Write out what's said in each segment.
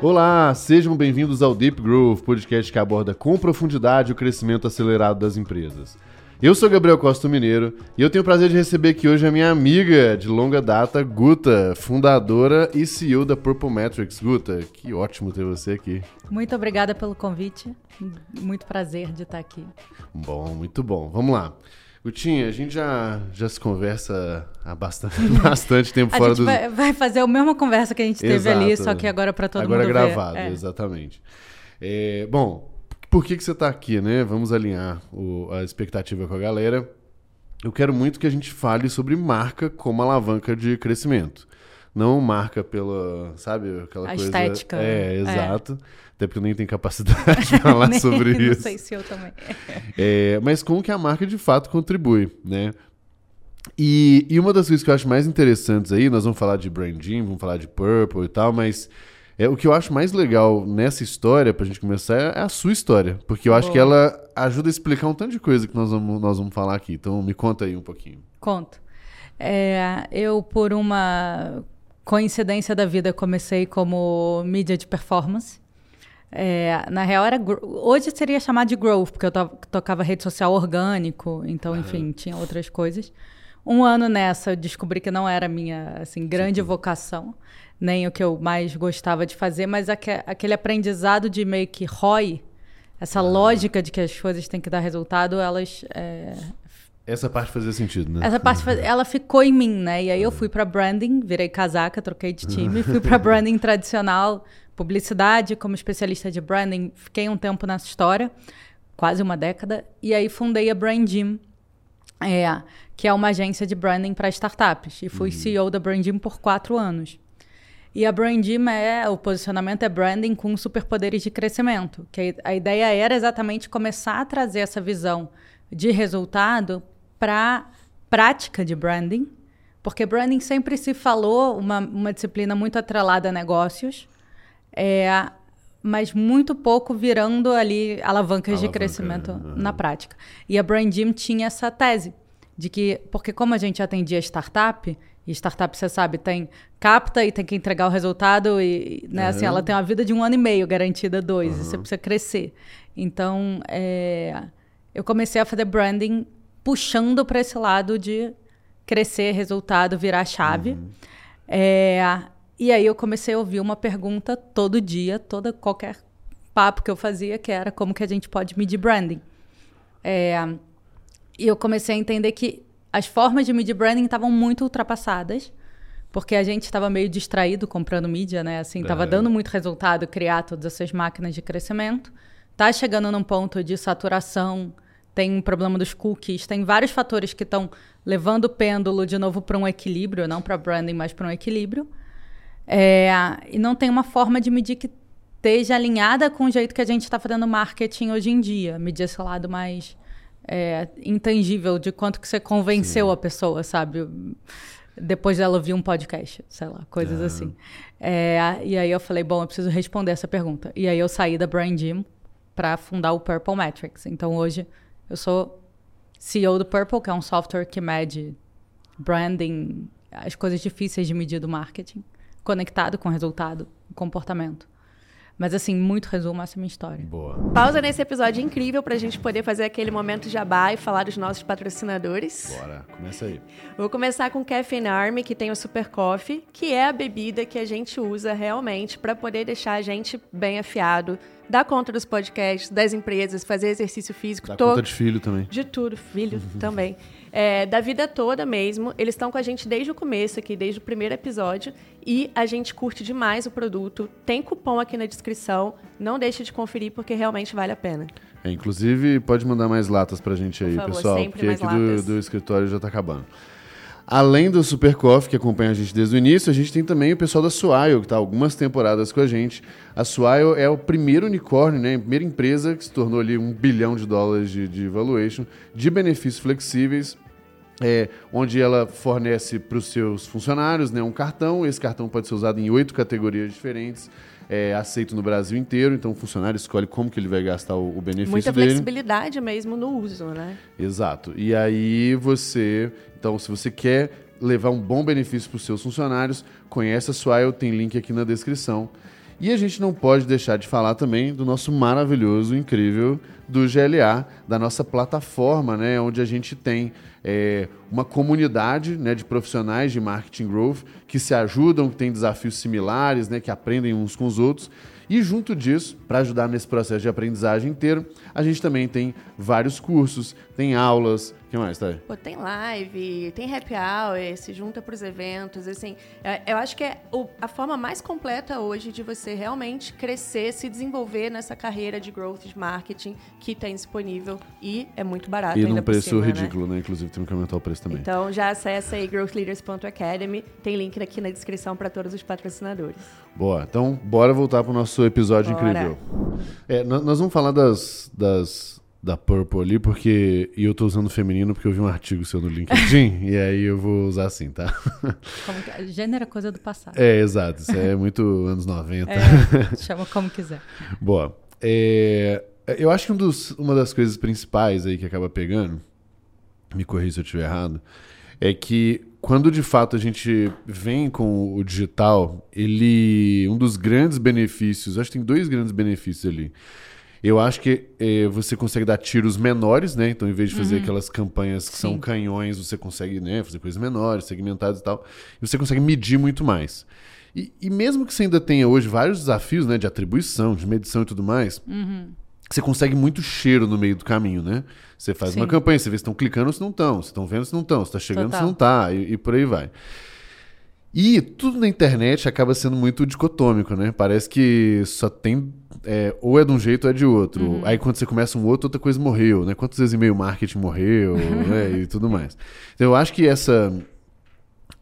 Olá, sejam bem-vindos ao Deep Growth, podcast que aborda com profundidade o crescimento acelerado das empresas. Eu sou Gabriel Costa Mineiro e eu tenho o prazer de receber aqui hoje a minha amiga de longa data, Guta, fundadora e CEO da Purple Metrics. Guta, que ótimo ter você aqui. Muito obrigada pelo convite. Muito prazer de estar aqui. Bom, muito bom. Vamos lá. Gutinha, a gente já, já se conversa há bastante, bastante tempo a fora gente do. vai, vai fazer a mesma conversa que a gente teve Exato. ali, só que agora para todo Agora mundo gravado, ver. É. exatamente. É, bom, por que, que você está aqui, né? Vamos alinhar o- a expectativa com a galera. Eu quero muito que a gente fale sobre marca como alavanca de crescimento. Não marca pela, sabe, aquela A coisa... estética, É, né? exato. Até porque eu nem tenho capacidade de falar Nem- sobre Não isso. sei se eu também. É, mas como que a marca de fato contribui, né? E, e uma das coisas que eu acho mais interessantes aí, nós vamos falar de branding, vamos falar de Purple e tal, mas é, o que eu acho mais legal nessa história, pra gente começar, é a sua história. Porque eu acho Boa. que ela ajuda a explicar um tanto de coisa que nós vamos, nós vamos falar aqui. Então me conta aí um pouquinho. Conto. É, eu, por uma coincidência da vida, comecei como mídia de performance. É, na real, era hoje seria chamado de growth, porque eu to- tocava rede social orgânico, então, enfim, tinha outras coisas. Um ano nessa, eu descobri que não era a minha assim, grande vocação, nem o que eu mais gostava de fazer, mas aque- aquele aprendizado de meio que ROI, essa lógica de que as coisas têm que dar resultado, elas é, Essa parte fazia sentido, né? essa parte, ela ficou em mim, né? E aí eu fui pra branding, virei casaca, troquei de time, fui pra branding tradicional, publicidade, como especialista de branding, fiquei um tempo nessa história, quase uma década, e aí fundei a Brandim, é, que é uma agência de branding para startups, e fui CEO da Brandim por quatro anos. E a Brandim é, o posicionamento é branding com superpoderes de crescimento. Que a ideia era exatamente começar a trazer essa visão de resultado para prática de branding, porque branding sempre se falou uma, uma disciplina muito atrelada a negócios, é, mas muito pouco virando ali alavancas de Alavanca, crescimento aham. na prática. E a Brandim tinha essa tese de que, porque como a gente atendia startup, e startup, você sabe, tem capta e tem que entregar o resultado e, né, assim, Aham. ela tem uma vida de um ano e meio garantida, dois, e você precisa crescer. Então, é, eu comecei a fazer branding puxando para esse lado de crescer, resultado, virar chave. É, e aí eu comecei a ouvir uma pergunta todo dia, toda qualquer papo que eu fazia, que era como que a gente pode medir branding. É, e eu comecei a entender que as formas de medir branding estavam muito ultrapassadas, porque a gente estava meio distraído comprando mídia, né? Assim, estava É. dando muito resultado criar todas essas máquinas de crescimento. Tá chegando num ponto de saturação, tem um problema dos cookies, tem vários fatores que estão levando o pêndulo de novo para um equilíbrio, não para branding, mas para um equilíbrio. É, e não tem uma forma de medir que esteja alinhada com o jeito que a gente está fazendo marketing hoje em dia. Medir esse lado mais é, intangível de quanto que você convenceu a pessoa, sabe? Depois dela ouvir um podcast, sei lá, coisas assim. É, e aí eu falei, bom, eu preciso responder essa pergunta. E aí eu saí da Brand para fundar o Purple Metrics. Então hoje eu sou CEO do Purple, que é um software que mede branding, as coisas difíceis de medir do marketing, conectado com resultado, comportamento. Mas assim, muito resumo essa é a minha história. Boa. Pausa nesse episódio incrível pra gente poder fazer aquele momento jabá e falar dos nossos patrocinadores. Bora, começa aí. Vou começar com o Caffeine Army, que tem o Super Coffee, que é a bebida que a gente usa realmente para poder deixar a gente bem afiado, dar conta dos podcasts, das empresas, fazer exercício físico. To- conta de filho também. de tudo, filho também. É, da vida toda mesmo. Eles estão com a gente desde o começo aqui, desde o primeiro episódio. E a gente curte demais o produto. Tem cupom aqui na descrição. Não deixe de conferir, porque realmente vale a pena. É, inclusive, pode mandar mais latas pra gente aí, favor, pessoal, porque aqui do, do escritório já tá acabando. Além do Super Coffee, que acompanha a gente desde o início, a gente tem também o pessoal da Swile, que está algumas temporadas com a gente. A Swile é o primeiro unicórnio, né, a primeira empresa que se tornou ali um bilhão de dólares de, de valuation, de benefícios flexíveis, é, onde ela fornece para os seus funcionários né, um cartão. Esse cartão pode ser usado em oito categorias diferentes, é, aceito no Brasil inteiro. Então o funcionário escolhe como que ele vai gastar o, o benefício Muita dele. flexibilidade mesmo no uso, né? Exato. E aí você, então, se você quer levar um bom benefício para os seus funcionários, conhece a Swile, tem link aqui na descrição. E a gente não pode deixar de falar também do nosso maravilhoso, incrível do GLA, da nossa plataforma, né, onde a gente tem é, uma comunidade né, de profissionais de marketing growth que se ajudam, que têm desafios similares, né, que aprendem uns com os outros. E junto disso, para ajudar nesse processo de aprendizagem inteiro, a gente também tem vários cursos, tem aulas. O que mais, tá? Pô, tem live, tem happy hour, se junta para os eventos. Assim, é, eu acho que é a forma mais completa hoje de você realmente crescer, se desenvolver nessa carreira de growth de marketing que tem disponível e é muito barato. E num preço cima, ridículo, né? né? Inclusive, tem que aumentar o preço também. Então já acessa aí growthleaders.academy. Tem link aqui na descrição para todos os patrocinadores. Boa. Então, bora voltar para o nosso episódio bora. incrível. É, nós vamos falar das, das da Purple ali, porque. E eu tô usando feminino porque eu vi um artigo seu no LinkedIn, e aí eu vou usar assim, tá? Que, gênero é coisa do passado. É, exato. Isso é muito anos 90. É, chama como quiser. Boa. É, eu acho que um dos, uma das coisas principais aí que acaba pegando, me corrija se eu estiver errado, é que quando de fato a gente vem com o digital, ele. Um dos grandes benefícios, acho que tem dois grandes benefícios ali. Eu acho que eh, você consegue dar tiros menores, né? Então, em vez de fazer uhum. aquelas campanhas que Sim. são canhões, você consegue né, fazer coisas menores, segmentadas e tal. E você consegue medir muito mais. E, e, mesmo que você ainda tenha hoje vários desafios né, de atribuição, de medição e tudo mais, uhum. você consegue muito cheiro no meio do caminho, né? Você faz Sim. uma campanha, você vê se estão clicando ou se não estão, se estão vendo se não estão, se está chegando Total. se não está, e, e por aí vai. E tudo na internet acaba sendo muito dicotômico, né? Parece que só tem. É, ou é de um jeito ou é de outro. Uhum. Aí quando você começa um outro, outra coisa morreu, né? Quantas vezes e-mail marketing morreu, né? E tudo mais. Então eu acho que essa.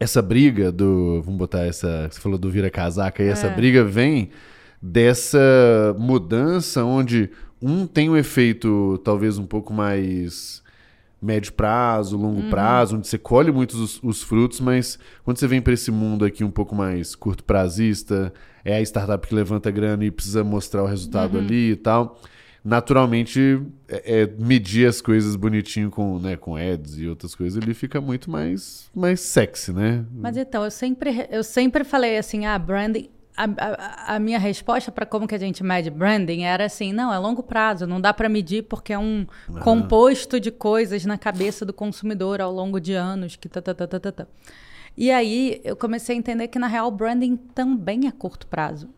Essa briga do. Vamos botar essa. Você falou do vira-casaca, e é. essa briga vem dessa mudança onde um tem um efeito talvez um pouco mais médio prazo, longo uhum. prazo, onde você colhe muitos os, os, frutos, mas quando você vem para esse mundo aqui um pouco mais curto prazista, é a startup que levanta grana e precisa mostrar o resultado uhum. ali e tal. Naturalmente, é, é, medir as coisas bonitinho com, né, com ads e outras coisas, ele fica muito mais, mais sexy, né? Mas então, eu sempre, eu sempre falei assim, ah, branding a, a, a, minha resposta para como que a gente mede branding era assim, não, é longo prazo, não dá para medir porque é um uhum. composto de coisas na cabeça do consumidor ao longo de anos que tá, tá, tá, tá, tá, tá. E aí eu comecei a entender que na real branding também é curto prazo.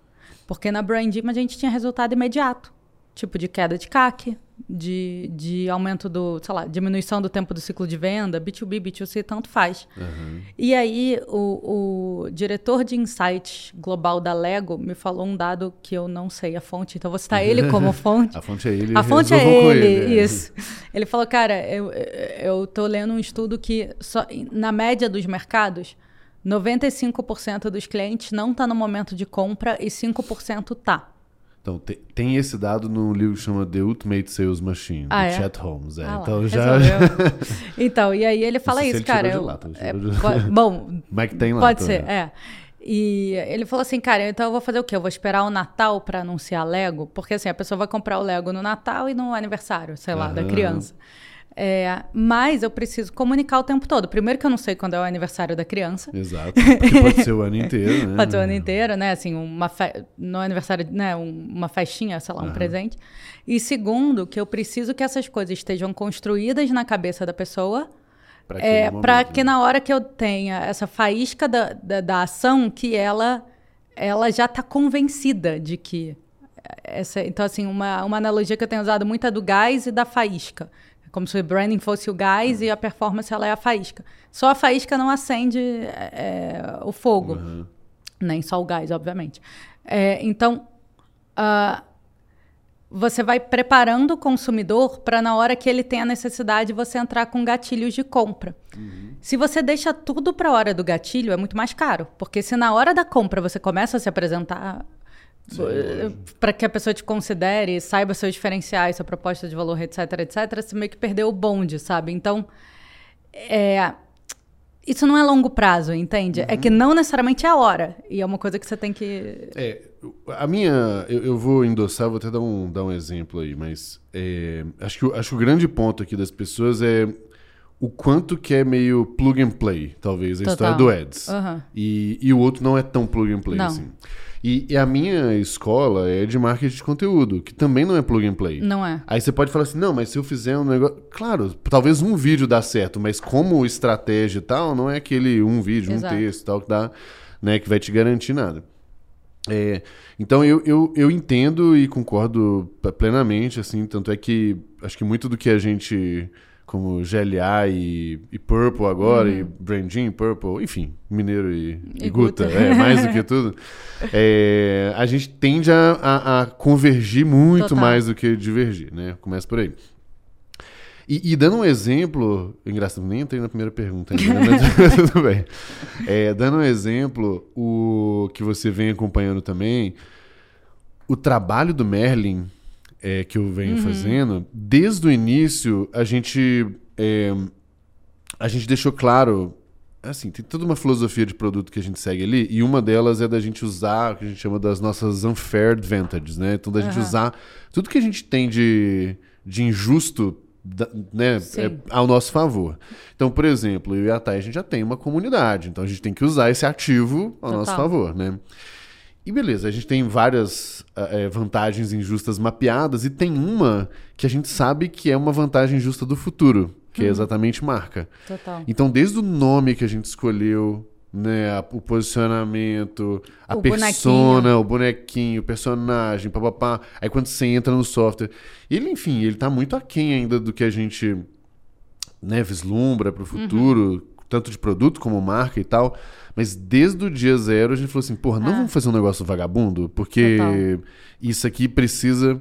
Porque na branding a gente tinha resultado imediato, tipo de queda de CAC, de, de aumento do, sei lá, diminuição do tempo do ciclo de venda, B2B, B2C, tanto faz. Uhum. E aí, o, o, diretor de insights global da Lego me falou um dado que eu não sei a fonte, então vou citar ele como fonte. a fonte é ele. A fonte é ele, ele, isso. Ele falou, cara, eu, eu tô lendo um estudo que, só, na média dos mercados, 95% dos clientes não está no momento de compra e 5% tá. Então, tem, tem, esse dado no livro que chama The Ultimate Sales Machine, ah, do é? Chet Holmes. É. Ah, então, lá, já... então, e aí ele fala isso, ele cara. Eu, lata, é, bom, Mas que tem lá. Pode ser, é. E ele falou assim, cara, então eu vou fazer o quê? Eu vou esperar o Natal para anunciar Lego? Porque assim, a pessoa vai comprar o Lego no Natal e no aniversário, sei lá, uhum. da criança. É, mas eu preciso comunicar o tempo todo. Primeiro que eu não sei quando é o aniversário da criança. Exato. Porque pode ser o ano inteiro, né? Pode ser o ano inteiro, né? Assim, uma fe... no aniversário, né? uma festinha, sei lá, um uhum. presente. E segundo, que eu preciso que essas coisas estejam construídas na cabeça da pessoa. Para é, que na hora que eu tenha essa faísca da, da, da ação, que ela, ela já está convencida de que essa, então, assim, uma, uma analogia que eu tenho usado muito é do gás e da faísca. Como se o branding fosse o gás e a performance ela é a faísca. Só a faísca não acende é, o fogo. Uhum. Nem só o gás, obviamente. É, então, uh, você vai preparando o consumidor para na hora que ele tem a necessidade você entrar com gatilhos de compra. Uhum. Se você deixa tudo para a hora do gatilho, é muito mais caro. Porque se na hora da compra você começa a se apresentar para que a pessoa te considere, saiba seus diferenciais, sua proposta de valor, etc, etc, você meio que perdeu o bonde, sabe? Então, é, isso não é longo prazo, entende? Uhum. É que não necessariamente é a hora. E é uma coisa que você tem que. É, a minha. Eu, eu vou endossar, vou até dar um, dar um exemplo aí, mas é, acho, que, acho que o grande ponto aqui das pessoas é o quanto que é meio plug and play, talvez, a Total. história do Ads. Uhum. E, e o outro não é tão plug and play não. assim. E, e, a minha escola é de marketing de conteúdo, que também não é plug and play. Não é. Aí você pode falar assim, não, mas se eu fizer um negócio. Claro, talvez um vídeo dá certo, mas como estratégia e tal, não é aquele um vídeo, Exato. um texto e tal, que dá, né, que vai te garantir nada. É, então eu, eu, eu entendo e concordo plenamente, assim, tanto é que acho que muito do que a gente como GLA e, e Purple agora, uhum. e Brandin, Purple, enfim, Mineiro e, e, e Guta, Guta. É, mais do que tudo. É, a gente tende a, a, a convergir muito Total. mais do que divergir, né? Começa por aí. E, e, dando um exemplo, engraçado, nem entrei na primeira pergunta ainda, né? mas tudo bem. É, dando um exemplo, o que você vem acompanhando também, o trabalho do Merlin é, que eu venho uhum. fazendo, desde o início a gente é, a gente deixou claro assim, tem toda uma filosofia de produto que a gente segue ali, e uma delas é da gente usar o que a gente chama das nossas unfair advantages, né? Então, da gente usar tudo que a gente tem de, de injusto da, né, é, ao nosso favor. Então, por exemplo, eu e a Thay, a gente já tem uma comunidade, então a gente tem que usar esse ativo ao Total. nosso favor, né? E beleza, a gente tem várias é, vantagens injustas mapeadas e tem uma que a gente sabe que é uma vantagem justa do futuro, que é uhum. é exatamente marca. Total. Então, desde o nome que a gente escolheu, né, o posicionamento, a o persona, bonequinho. o bonequinho, o personagem, papapá. Aí quando você entra no software, ele, enfim, ele tá muito aquém ainda do que a gente né, vislumbra para o futuro, uhum. Tanto de produto como marca e tal. Mas desde o dia zero a gente falou assim, porra, não ah. vamos fazer um negócio vagabundo? Porque Total. isso aqui precisa.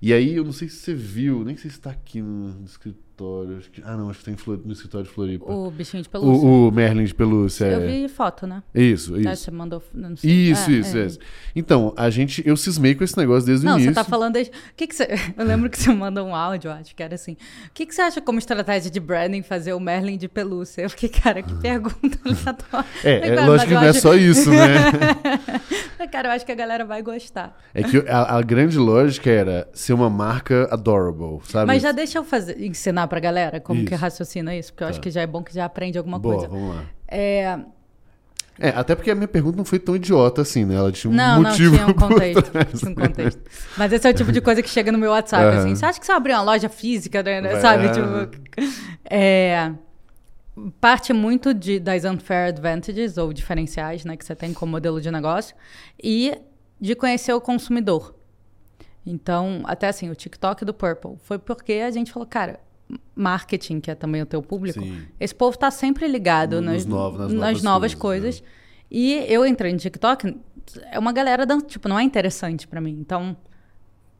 E aí, eu não sei se você viu, nem sei se está aqui no escritório escritório. Que, ah, não, acho que tem no escritório de Floripa. O bichinho de pelúcia. O, o Merlin de pelúcia. Eu é. vi foto, né? Isso, isso. você mandou. Isso, é, isso, é. isso. Então, a gente. Eu cismei com esse negócio desde não, o início. Não, você tá falando desde. O que, que você. Eu lembro que você mandou um áudio, acho que era assim. O que, que você acha como estratégia de branding fazer o Merlin de pelúcia? Eu fiquei, cara, que pergunta aleatória. É, é lógico que não é só isso, né? cara, eu acho que a galera vai gostar. É que a, a grande lógica era ser uma marca adorable, sabe? Mas já deixa eu fazer, ensinar pra galera como que raciocina isso, porque eu tá. acho que já é bom que já aprende alguma Boa, coisa. Vamos lá. É... É, até porque a minha pergunta não foi tão idiota assim, né? Ela tinha um não, motivo. Não, tinha um contexto, tinha um contexto. Mas esse é o tipo de coisa que chega no meu WhatsApp, uhum. assim. Você acha que você abrir uma loja física, né? Vai, sabe? Tipo, é, parte muito de, das unfair advantages, ou diferenciais, né? Que você tem como modelo de negócio. E de conhecer o consumidor. Então, até assim, o TikTok do Purple foi porque a gente falou, cara, marketing, que é também o teu público, Sim. esse povo está sempre ligado nas, nas, nas, novas, novas coisas. Né? E eu entrei no TikTok, é uma galera, dando, tipo, não é interessante para mim. Então,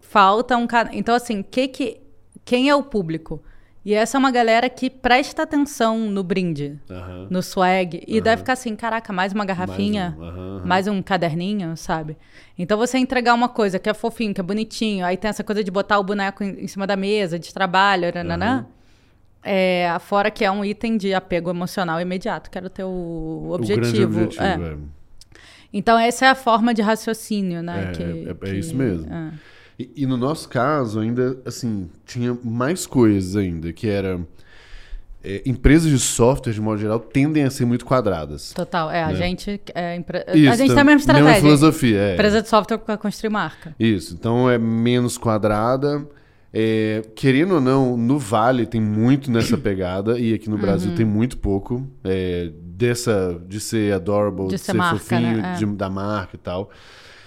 falta um cara. Então, assim, que que, quem é o público? E essa é uma galera que presta atenção no brinde, no swag. E deve ficar assim, caraca, mais uma garrafinha, mais um, mais um, caderninho, sabe? Então você entregar uma coisa que é fofinho, que é bonitinho, aí tem essa coisa de botar o boneco em, em cima da mesa, de trabalho, nananã. É, fora que é um item de apego emocional imediato, que era o teu objetivo. O objetivo é. É. Então essa é a forma de raciocínio, né? É, que, é, é que, isso mesmo. E, e, no nosso caso, ainda, assim, tinha mais coisas ainda, que era... É, empresas de software, de modo geral, tendem a ser muito quadradas. Total, é, né? a gente... É, impre... Isso, a gente tem a mesma estratégia. Mesma filosofia, é. Empresa de software para construir marca. Isso, então é menos quadrada... É, querendo ou não, no Vale tem muito nessa pegada e aqui no Brasil uhum. tem muito pouco é, dessa de ser adorable, de, de ser, ser marca, fofinho, né? é. de, da marca e tal.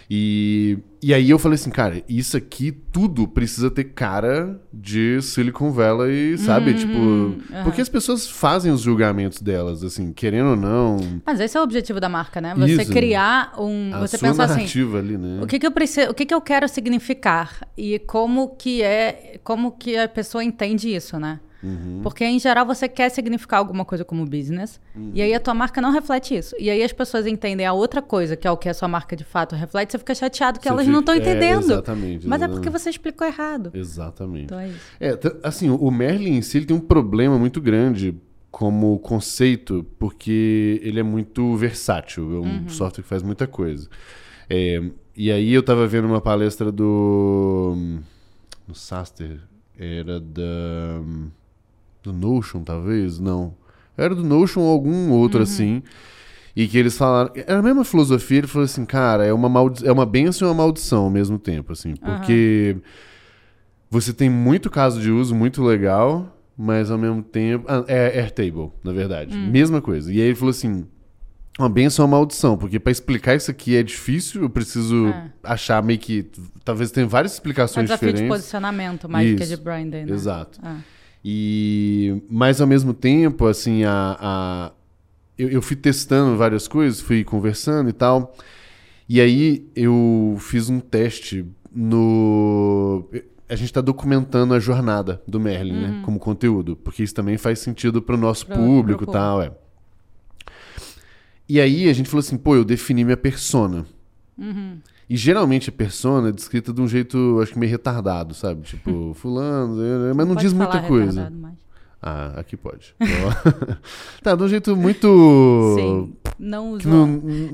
E, e aí eu falei assim, cara, isso aqui tudo precisa ter cara de Silicon Valley, sabe? Uhum, tipo, uhum. porque as pessoas fazem os julgamentos delas, assim, querendo ou não. Mas esse é o objetivo da marca, né? Você isso, criar um, a você sua pensa assim, ali, né? O que que eu preciso, o que que eu quero significar e como que é, como que a pessoa entende isso, né? Uhum. Porque, em geral, você quer significar alguma coisa como business, uhum. e aí a tua marca não reflete isso. E aí as pessoas entendem a outra coisa, que é o que a sua marca de fato reflete, você fica chateado que você elas fica... não estão entendendo. É, exatamente. Mas é porque você explicou errado. Exatamente. Então é isso. É, assim, o Merlin em si ele tem um problema muito grande como conceito, porque ele é muito versátil. É um uhum. software que faz muita coisa. É, e aí eu estava vendo uma palestra do... No Saster, era da do Notion, talvez? Não. Era do Notion ou algum outro uhum. assim. E que eles falaram. Era a mesma filosofia, ele falou assim, cara, é uma, maldi é uma benção e uma maldição ao mesmo tempo, assim. Porque você tem muito caso de uso muito legal, mas ao mesmo tempo. Ah, é Airtable, na verdade. Mesma coisa. E aí ele falou assim. Uma benção ou uma maldição, porque para explicar isso aqui é difícil, eu preciso É. achar meio que. Talvez tenha várias É um explicações desafio de posicionamento mais que Isso. de branding, né? Exato. É. E mas ao mesmo tempo, assim, a, a- eu, eu fui testando várias coisas, fui conversando e tal. E aí eu fiz um teste no. A gente está documentando a jornada do Merlin, né? Como conteúdo. Porque isso também faz sentido para o nosso Pro- público e tal, é. E aí a gente falou assim, pô, eu defini minha persona. Uhum. E geralmente a persona é descrita de um jeito, acho que meio retardado, sabe? Tipo, fulano, mas não Pode diz muita coisa. mas- Ah, aqui pode. tá, de um jeito muito. Sim, não usou. não,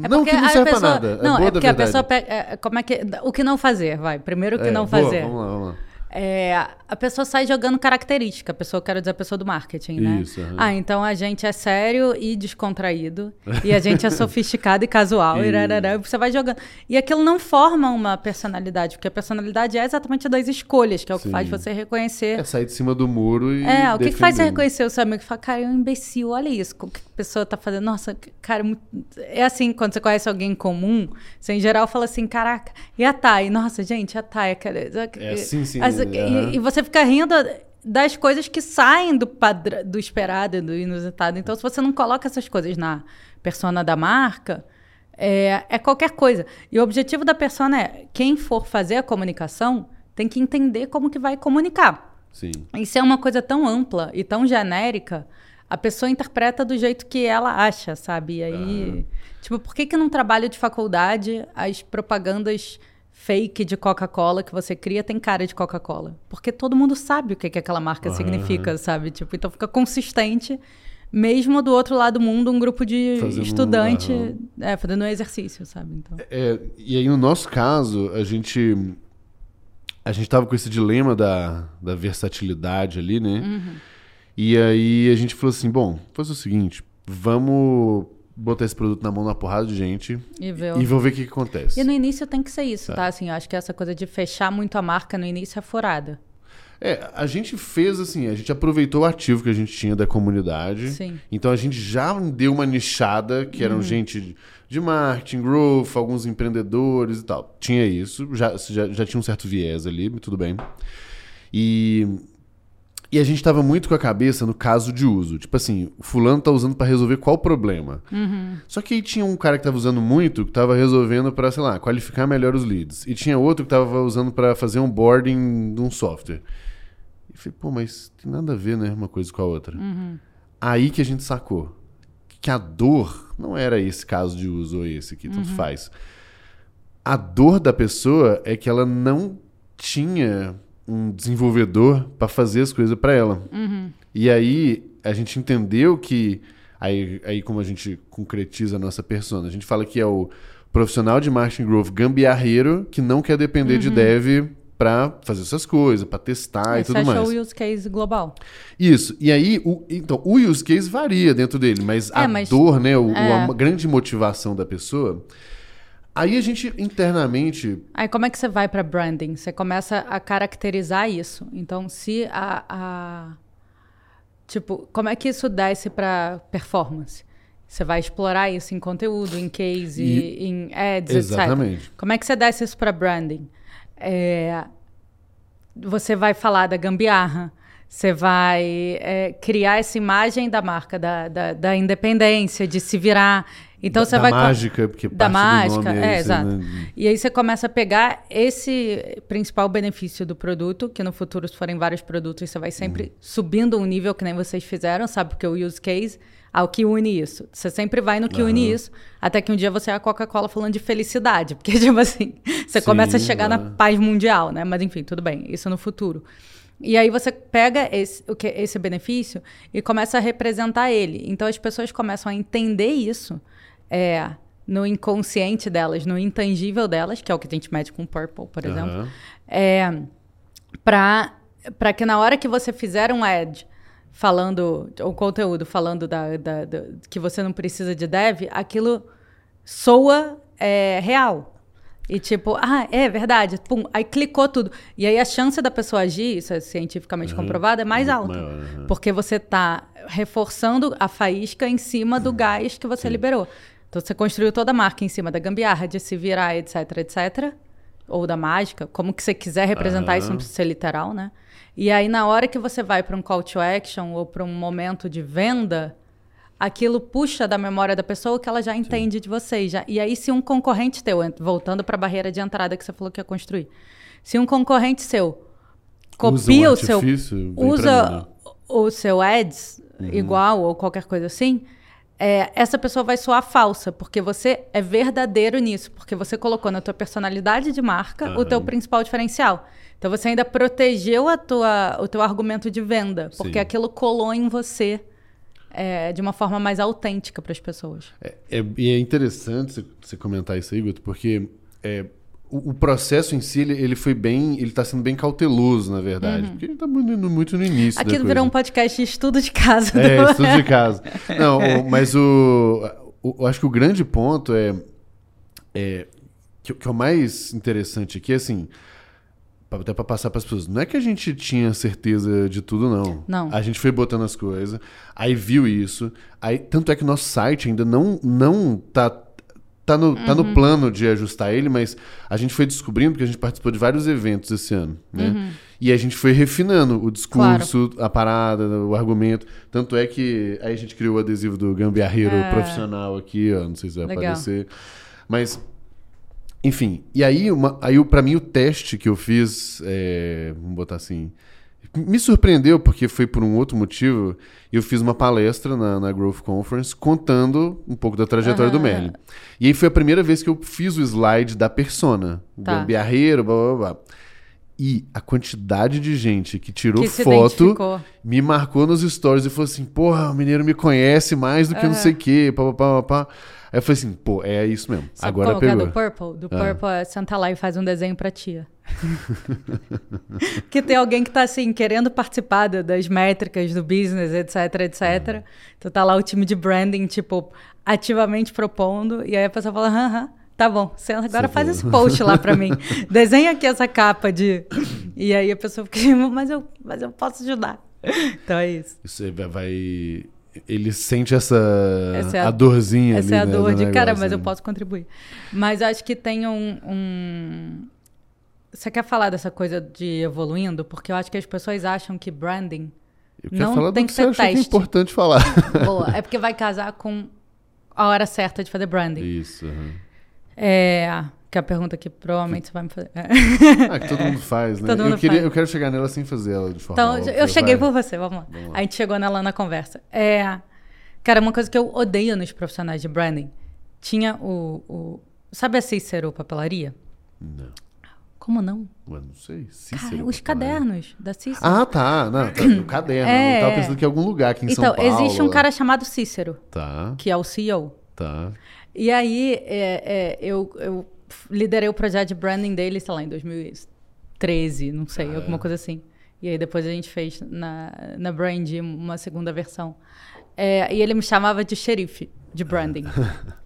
É não que não serve pessoa, pra nada. Não, é boa é da porque a pessoa pega. é, como é que. O que não fazer, vai. Primeiro o que É, não boa, fazer. Vamos lá, vamos lá. É, a pessoa sai jogando característica. A pessoa, quero dizer, a pessoa do marketing, né? Isso, aham. Ah, então a gente é sério e descontraído. e a gente é sofisticado e casual. e rarará, você vai jogando. E aquilo não forma uma personalidade, porque a personalidade é exatamente das escolhas, que é o que Sim. faz você reconhecer. É sair de cima do muro e. É, o que, que faz você reconhecer o seu amigo? Fala, cara, é um imbecil, olha isso. O que a pessoa tá fazendo? Nossa, cara, é assim, quando você conhece alguém comum, você em geral fala assim, caraca, e a Thay? Nossa, gente, a Thay, cara. É, sim, sim, As- aham. e, e você fica rindo das coisas que saem do, padr... do esperado, do inusitado. Então, se você não coloca essas coisas na persona da marca, é, é qualquer coisa. E o objetivo da persona é, quem for fazer a comunicação tem que entender como que vai comunicar. Sim. Isso é uma coisa tão ampla e tão genérica, a pessoa interpreta do jeito que ela acha, sabe? E aí, tipo, por que que num trabalho de faculdade as propagandas fake de Coca-Cola que você cria tem cara de Coca-Cola? Porque todo mundo sabe o que que aquela marca Aham. significa, sabe? Tipo, então fica consistente. Mesmo do outro lado do mundo, um grupo de Fazendo um- estudante aham. é, fazendo um exercício, sabe? Então, É, e aí, no nosso caso, a gente. A gente tava com esse dilema da, da versatilidade ali, né? Uhum. E aí a gente falou assim: bom, fazer o seguinte, vamos botar esse produto na mão da porrada de gente e ver o- e vamos ver o que, que acontece. E no início tem que ser isso, tá? Assim, eu acho que essa coisa de fechar muito a marca no início é furada. É, a gente fez assim, a gente aproveitou o ativo que a gente tinha da comunidade. Sim. Então a gente já deu uma nichada, que Uhum. eram gente de- de marketing, growth, alguns empreendedores e tal. Tinha isso, já, já, já tinha um certo viés ali, tudo bem. E, e a gente tava muito com a cabeça no caso de uso. Tipo assim, o fulano tá usando para resolver qual problema. Uhum. Só que aí tinha um cara que tava usando muito, que tava resolvendo para, sei lá, qualificar melhor os leads. E tinha outro que tava usando para fazer um boarding de um software. E falei, pô, mas tem nada a ver, né, uma coisa com a outra. Aí que a gente sacou que a dor não era esse caso de uso ou esse que tanto faz. A dor da pessoa é que ela não tinha um desenvolvedor para fazer as coisas para ela. E aí a gente entendeu que aí, aí como a gente concretiza a nossa persona, a gente fala que é o profissional de marketing growth gambiarreiro que não quer depender de dev para fazer essas coisas, para testar e Você tudo achou mais. o use case global. Isso. E aí, o, então, o use case varia dentro dele, mas É, a mas- dor, né, o- é. a grande motivação da pessoa. Aí a gente internamente. Aí como é que você vai para branding? Você começa a caracterizar isso. Então, se a, a- tipo, como é que isso desce para performance? Você vai explorar isso em conteúdo, em case, E- em ads, Exatamente. etc. Como é que você desce isso para branding? É, você vai falar da gambiarra. Você vai é, criar essa imagem da marca, da, da, da independência, de se virar. Então da, você da vai. mágica, porque da mágica, é, esse, exato. né? E aí você começa a pegar esse principal benefício do produto, que no futuro, se forem vários produtos, você vai sempre Uhum. subindo um nível que nem vocês fizeram, sabe? Porque o use case ao que une isso. Você sempre vai no que une Aham. isso, até que um dia você é a Coca-Cola falando de felicidade. Porque, tipo assim, você Sim, começa a chegar na paz mundial, né? Mas enfim, tudo bem, isso no futuro. E aí você pega esse, o que, esse benefício e começa a representar ele. Então as pessoas começam a entender isso é, no inconsciente delas, no intangível delas, que é o que a gente mede com o Purple, por exemplo. Aham. É, para que na hora que você fizer um ad falando, o conteúdo falando da, da, da, que você não precisa de dev, aquilo soa é, real. E tipo, ah, é verdade. Pum, aí clicou tudo. E aí a chance da pessoa agir, isso é cientificamente uhum. comprovado, é mais alta. Uhum. Porque você está reforçando a faísca em cima do gás que você Sim. liberou. Então você construiu toda a marca em cima da gambiarra, de se virar, etc, etc. Ou da mágica, como que você quiser representar uhum. isso, não precisa ser literal, né? E aí, na hora que você vai para um call to action ou para um momento de venda, aquilo puxa da memória da pessoa que ela já entende Sim. de você. Já, e aí, se um concorrente teu, voltando para a barreira de entrada que você falou que ia construir, se um concorrente seu copia um o seu. Usa o seu ads uhum. igual ou qualquer coisa assim. É, essa pessoa vai soar falsa, porque você é verdadeiro nisso, porque você colocou na tua personalidade de marca uhum. o teu principal diferencial. Então você ainda protegeu a tua, o teu argumento de venda, porque Sim. aquilo colou em você é, de uma forma mais autêntica para as pessoas. É, é, e é interessante você comentar isso aí, Guto, porque é, o, o, processo em si ele, ele foi bem, ele está sendo bem cauteloso, na verdade, uhum. porque ele está muito, muito, no início. Aqui virou um podcast de estudo de caso. É, do... estudo de caso. Não, o, mas o, o, eu acho que o grande ponto é, é que, que é o mais interessante aqui, é assim até para passar para as pessoas. Não é que a gente tinha certeza de tudo, não. Não. A gente foi botando as coisas, aí viu isso, aí tanto é que nosso site ainda não não tá tá no, uhum. tá no plano de ajustar ele, mas a gente foi descobrindo porque a gente participou de vários eventos esse ano, né? Uhum. E a gente foi refinando o discurso, claro. a parada, o argumento. Tanto é que aí a gente criou o adesivo do gambiarreiro é. profissional aqui, ó, não sei se vai Legal. aparecer. Mas enfim, e aí, uma, aí para mim o teste que eu fiz, é, vamos botar assim, me surpreendeu porque foi por um outro motivo. Eu fiz uma palestra na, na Growth Conference contando um pouco da trajetória uhum. do Merlin. E aí foi a primeira vez que eu fiz o slide da persona, tá. gambiarreiro, blá blá blá. E a quantidade de gente que tirou que foto me marcou nos stories e falou assim: porra, o mineiro me conhece mais do que uhum. não sei o quê, pá, pá, pá, pá. Aí eu falei assim, pô, é isso mesmo. Sabe Agora como pegou. É do Purple? Do ah. Purple é senta lá e faz um desenho pra tia. que tem alguém que tá assim, querendo participar das métricas do business, etc, etc. Uhum. Então tá lá o time de branding, tipo, ativamente propondo, e aí a pessoa fala, aham, tá bom, você agora você faz esse post lá pra mim. Desenha aqui essa capa de. E aí a pessoa fica, mas eu, mas eu posso ajudar. Então é isso. Isso vai ele sente essa, essa é a, a, dorzinha essa ali, é a né, dor de, cara, mas né? eu posso contribuir. Mas acho que tem um, um... Você quer falar dessa coisa de evoluindo? Porque eu acho que as pessoas acham que branding eu não falar tem que, que ser teste. Que é importante falar. Boa, é porque vai casar com a hora certa de fazer branding. Isso. Uhum. É, que é a pergunta que provavelmente você vai me fazer. Ah, que todo mundo faz, né? eu, queria, faz. eu quero chegar nela sem fazer ela de forma Então, óbvia, eu cheguei vai. por você, vamos lá. vamos lá. A gente chegou nela na conversa. É, cara, uma coisa que eu odeio nos profissionais de branding, tinha o... o sabe a Cícero Papelaria? Não. Como não? Ué, não sei. Cícero, Cara, os cadernos da Cícero. Ah, tá. Não, tá no caderno. É... Eu tava pensando que em algum lugar aqui em então, São Paulo. Então, existe um cara chamado Cícero. Tá. Que é o CEO. Tá. E aí, é, é, eu, eu liderei o projeto de branding dele, sei lá, em 2013, não sei, ah, alguma é. coisa assim. E aí depois a gente fez na, na Brand uma segunda versão. É, e ele me chamava de xerife de branding.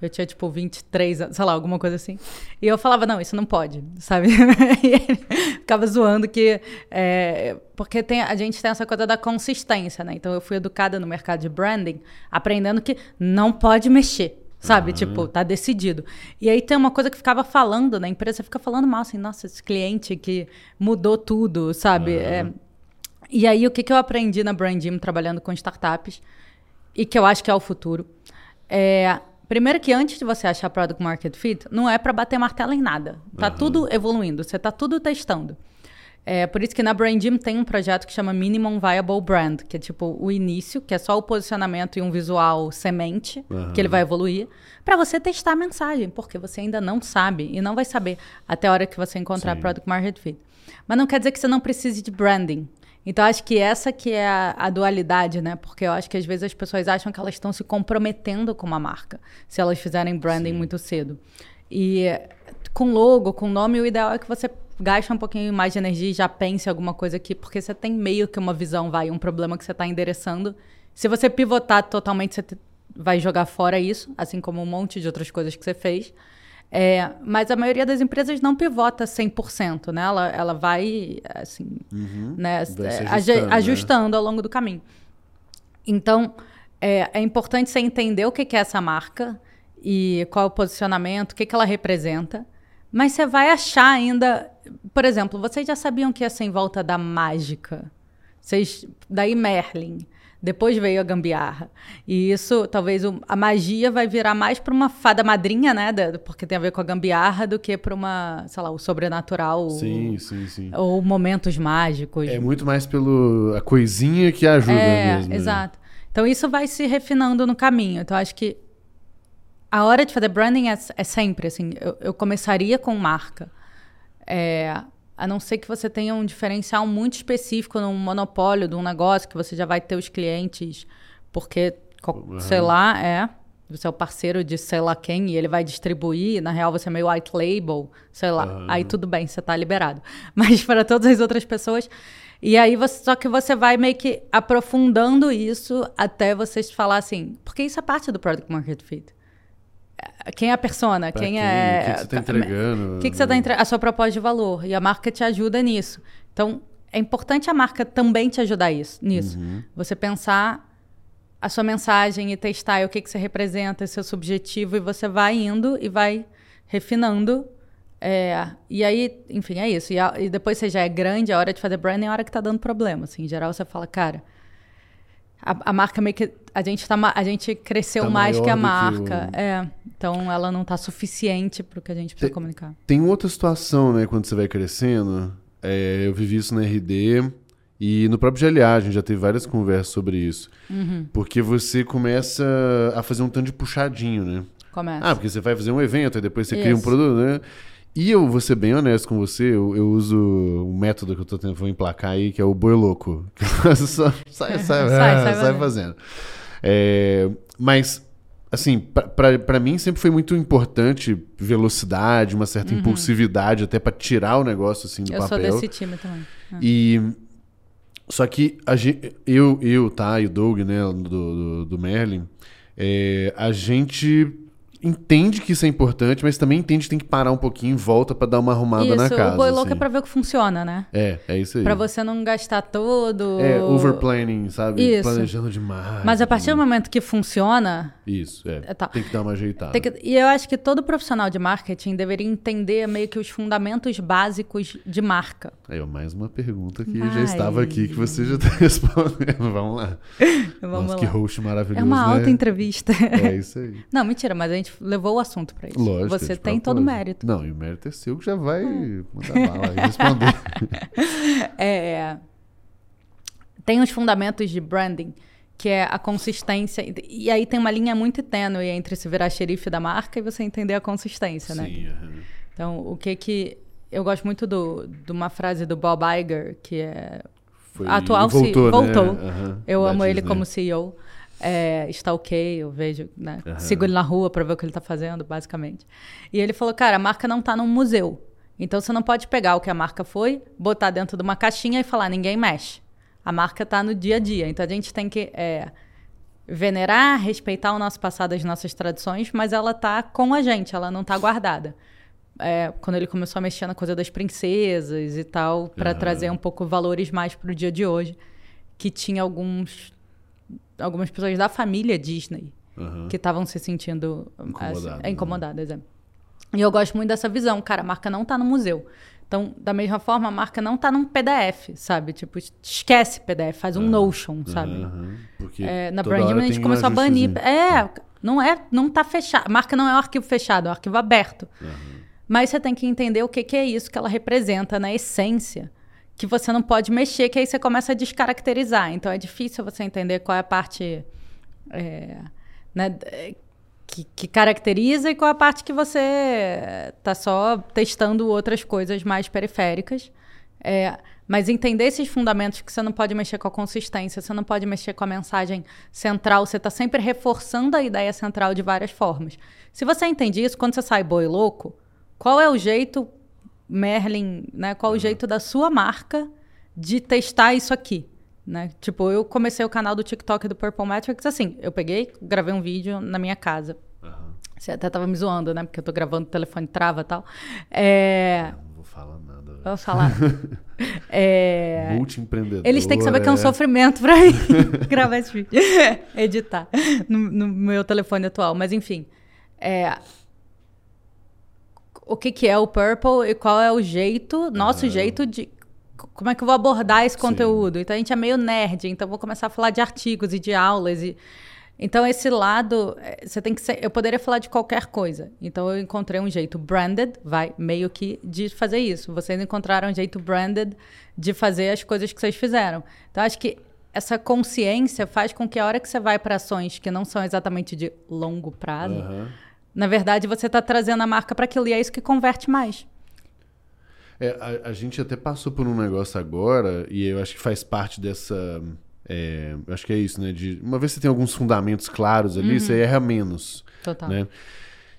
Eu tinha, tipo, 23 anos, sei lá, alguma coisa assim. E eu falava, não, isso não pode, sabe? e ele ficava zoando que... É, porque tem, a gente tem essa coisa da consistência, né? Então, eu fui educada no mercado de branding, aprendendo que não pode mexer. Sabe? Uhum. Tipo, tá decidido. E aí tem uma coisa que ficava falando na empresa, fica falando mal, assim, nossa, esse cliente que mudou tudo, sabe? Uhum. É... E aí, o que, que eu aprendi na Brand Gym, trabalhando com startups, e que eu acho que é o futuro, é... Primeiro que antes de você achar Product Market Fit, não é para bater martelo em nada. Tá uhum. tudo evoluindo, você tá tudo testando. É por isso que na Brain Gym tem um projeto que chama Minimum Viable Brand, que é tipo o início, que é só o posicionamento e um visual semente, uhum. que ele vai evoluir, para você testar a mensagem, porque você ainda não sabe e não vai saber até a hora que você encontrar Sim. Product Market Fit. Mas não quer dizer que você não precise de branding. Então acho que essa que é a, a, dualidade, né? Porque eu acho que às vezes as pessoas acham que elas estão se comprometendo com uma marca, se elas fizerem branding Sim. muito cedo. E com logo, com nome, o ideal é que você gasta um pouquinho mais de energia e já pense em alguma coisa aqui, porque você tem meio que uma visão, vai, um problema que você está endereçando. Se você pivotar totalmente, você vai jogar fora isso, assim como um monte de outras coisas que você fez. É, mas a maioria das empresas não pivota 100%, né? Ela, ela vai, assim, uhum. né? Vai ajustando, né? ajustando né? ao longo do caminho. Então, é, é importante você entender o que, que é essa marca e qual é o posicionamento, o que, que ela representa. Mas você vai achar ainda. Por exemplo, vocês já sabiam que ia ser em volta da mágica. Vocês, daí Merlin. Depois veio a gambiarra. E isso, talvez o, a magia vai virar mais para uma fada madrinha, né? Da, porque tem a ver com a gambiarra, do que para uma, sei lá, o sobrenatural. Sim, sim, sim. Ou momentos mágicos. É muito mais pelo a coisinha que ajuda é, mesmo. Né? Exato. Então isso vai se refinando no caminho. Então acho que a hora de fazer branding é, é sempre assim. Eu, eu, começaria com marca. É, a não ser que você tenha um diferencial muito específico num monopólio de um negócio que você já vai ter os clientes, porque, uhum. sei lá, é. Você é o parceiro de sei lá quem e ele vai distribuir, na real você é meio white label, sei lá. Uhum. Aí tudo bem, você está liberado. Mas para todas as outras pessoas. E aí você, só que você vai meio que aprofundando isso até vocês falar assim, porque isso é parte do product market fit quem é a persona, quem, quem, é. O que, que você está entregando? O que, que você está entregando? A sua proposta de valor. E a marca te ajuda nisso. Então, é importante a marca também te ajudar isso, nisso. Uhum. Você pensar a sua mensagem e testar o que, que você representa, seu subjetivo, e você vai indo e vai refinando. É, e aí, enfim, é isso. E, a, e, depois você já é grande, a hora de fazer branding é a hora que está dando problema. Assim, em geral, você fala, cara, a, a, marca meio que. A gente, tá, a gente cresceu tá mais que a marca. Que o... É. Então ela não está suficiente para o que a gente precisa tem, comunicar. Tem outra situação, né, quando você vai crescendo. É, eu vivi isso na RD e no próprio GLA a gente já teve várias conversas sobre isso. Uhum. Porque você começa a fazer um tanto de puxadinho, né? Começa. Ah, porque você vai fazer um evento e depois você isso. cria um produto, né? E eu vou ser bem honesto com você, eu, eu uso um método que eu tô tentando emplacar aí, que é o boi louco. sai, sai, sai, sai, sai fazendo. É, mas, assim, para mim sempre foi muito importante velocidade, uma certa uhum. impulsividade, até para tirar o negócio assim do eu papel. Eu sou desse time também. Ah. E só que a gente, eu, eu, tá, e o Doug, né, do, do, do Merlin, é, a gente entende que isso é importante, mas também entende que tem que parar um pouquinho volta para dar uma arrumada isso, na casa. O boi louco assim. é pra ver o que funciona, né? É, é isso aí. Pra você não gastar todo. É, overplanning, sabe? Isso. Planejando demais. Mas a partir do momento que funciona. Isso, é. é tá. Tem que dar uma ajeitada. Que... E eu acho que todo profissional de marketing deveria entender meio que os fundamentos básicos de marca. Aí, mais uma pergunta que Ai. já estava aqui, que você já está respondendo. Vamos lá. Vamos Nossa, lá. que host maravilhoso. É uma né? alta entrevista. É isso aí. Não, mentira, mas a gente levou o assunto para isso. Lógico. Você tem todo o mérito. Não, e o mérito é seu que já vai mandar bala e responder. é, tem os fundamentos de branding, que é a consistência. E aí tem uma linha muito tênue entre se virar xerife da marca e você entender a consistência, Sim, né? Uhum. Então, o que que. Eu gosto muito do, de uma frase do Bob Iger, que é. Foi, atual voltou, CEO. Voltou. Né? Uhum, eu amo Disney. ele como CEO. É, está ok, eu vejo, né? Uhum. Sigo ele na rua para ver o que ele está fazendo, basicamente. E ele falou, cara, a marca não está num museu. Então você não pode pegar o que a marca foi, botar dentro de uma caixinha e falar, ninguém mexe. A marca está no dia a dia. Então a gente tem que é, venerar, respeitar o nosso passado, as nossas tradições, mas ela está com a gente, ela não está guardada. É, quando ele começou a mexer na coisa das princesas e tal, para uhum. trazer um pouco valores mais para o dia de hoje, que tinha alguns algumas pessoas da família Disney uhum. que estavam se sentindo incomodadas. Assim, é, incomodadas é. E eu gosto muito dessa visão, cara, a marca não está no museu. Então, da mesma forma, a marca não está num PDF, sabe? Tipo, esquece PDF, faz um uhum. Notion, sabe? Uhum. Porque é, na Brand a gente começou a banir. É, não é, não tá fechado. A marca não é um arquivo fechado, é um arquivo aberto. Mas você tem que entender o que, que é isso que ela representa na essência que você não pode mexer, que aí você começa a descaracterizar. Então é difícil você entender qual é a parte é, né, que, que, caracteriza e qual é a parte que você está só testando outras coisas mais periféricas. É, mas entender esses fundamentos que você não pode mexer com a consistência, você não pode mexer com a mensagem central, você está sempre reforçando a ideia central de várias formas. Se você entende isso, quando você sai boi louco, qual é o jeito Merlin, né? Qual o jeito da sua marca de testar isso aqui? Né? Tipo, eu comecei o canal do TikTok do Purple Metrics assim. Eu peguei, gravei um vídeo na minha casa. Uhum. Você até tava me zoando, né? Porque eu tô gravando, o telefone trava e tal. É... Não vou falar nada. Vou falar. é... Multi-empreendedor. Eles têm que saber que é um sofrimento pra mim gravar esse vídeo. Editar no, no, meu telefone atual. Mas, enfim. É... O que, que é o Purple e qual é o jeito, nosso jeito de como é que eu vou abordar esse conteúdo? Sim. Então a gente é meio nerd, então vou começar a falar de artigos e de aulas e então esse lado eh, você tem que ser, eu poderia falar de qualquer coisa. Então eu encontrei um jeito branded, vai meio que de fazer isso. Vocês encontraram um jeito branded de fazer as coisas que vocês fizeram. Então acho que essa consciência faz com que a hora que você vai para ações que não são exatamente de longo prazo, uhum. Na verdade você está trazendo a marca para aquilo e é isso que converte mais. É, a, a, gente até passou por um negócio agora, e eu acho que faz parte dessa. É, acho que é isso, né? De, uma vez você tem alguns fundamentos claros ali, uhum. você erra menos. Total. Né?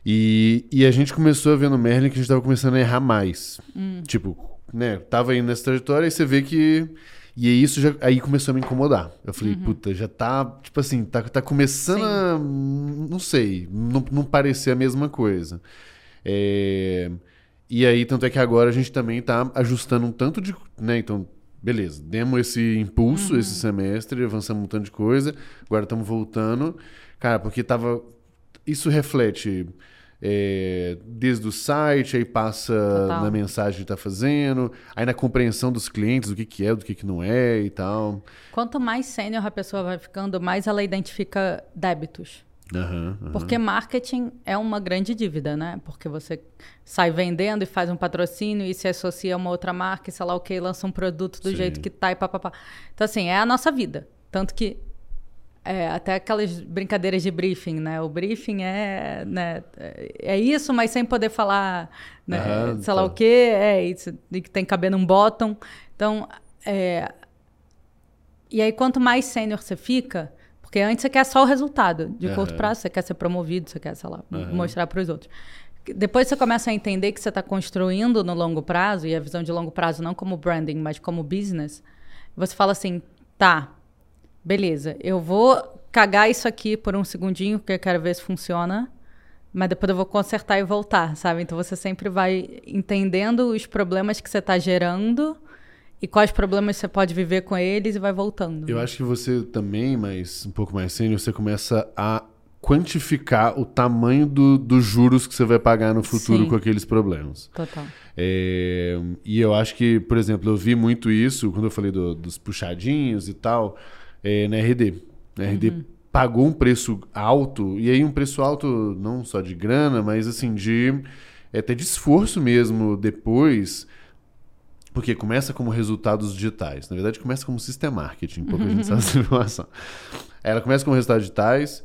E, e a gente começou a ver no Merlin que a gente estava começando a errar mais. Hum. Tipo, né? Tava indo nessa trajetória e você vê que. E isso já, aí começou a me incomodar. Eu falei, uhum. puta, já tá, tipo assim, tá, tá começando Sim. a. Não sei, não, não parecer a mesma coisa. É. E aí, tanto é que agora a gente também está ajustando um tanto de. Né? Então, beleza, demos esse impulso uhum. esse semestre, avançamos um tanto de coisa, agora estamos voltando. Cara, porque tava. Isso reflete. É, desde o site, aí passa Total. na mensagem que está fazendo, aí na compreensão dos clientes, o que, que é, do que, que não é e tal. Quanto mais sênior a pessoa vai ficando, mais ela identifica débitos. Uhum, uhum. Porque marketing é uma grande dívida, né? Porque você sai vendendo e faz um patrocínio e se associa a uma outra marca e sei lá o que, lança um produto do Sim. jeito que tá e papapá. Então, assim, é a nossa vida. Tanto que é, até aquelas brincadeiras de briefing, né? O briefing é, né, é isso, mas sem poder falar, né, uhum, sei lá tá. o que, é isso, e que tem que caber num bottom. Então, é, e aí quanto mais sênior você fica, porque antes você quer só o resultado. De uhum. curto prazo, você quer ser promovido, você quer, sei lá, uhum. mostrar para os outros. Depois você começa a entender que você está construindo no longo prazo, e a visão de longo prazo não como branding, mas como business, você fala assim, tá, beleza, eu vou cagar isso aqui por um segundinho, porque eu quero ver se funciona, mas depois eu vou consertar e voltar, sabe? Então você sempre vai entendendo os problemas que você está gerando e quais problemas você pode viver com eles e vai voltando. Eu acho que você também, mas um pouco mais sênior, você começa a quantificar o tamanho do, dos juros que você vai pagar no futuro Sim. com aqueles problemas. Total. É, e eu acho que, por exemplo, eu vi muito isso quando eu falei do, dos puxadinhos e tal, é, na RD. Na RD uhum. pagou um preço alto, e aí um preço alto não só de grana, mas assim, de até de esforço mesmo depois porque começa como resultados digitais. Na verdade, começa como sistema marketing, pouca gente sabe essa informação. Aí ela começa como resultados digitais,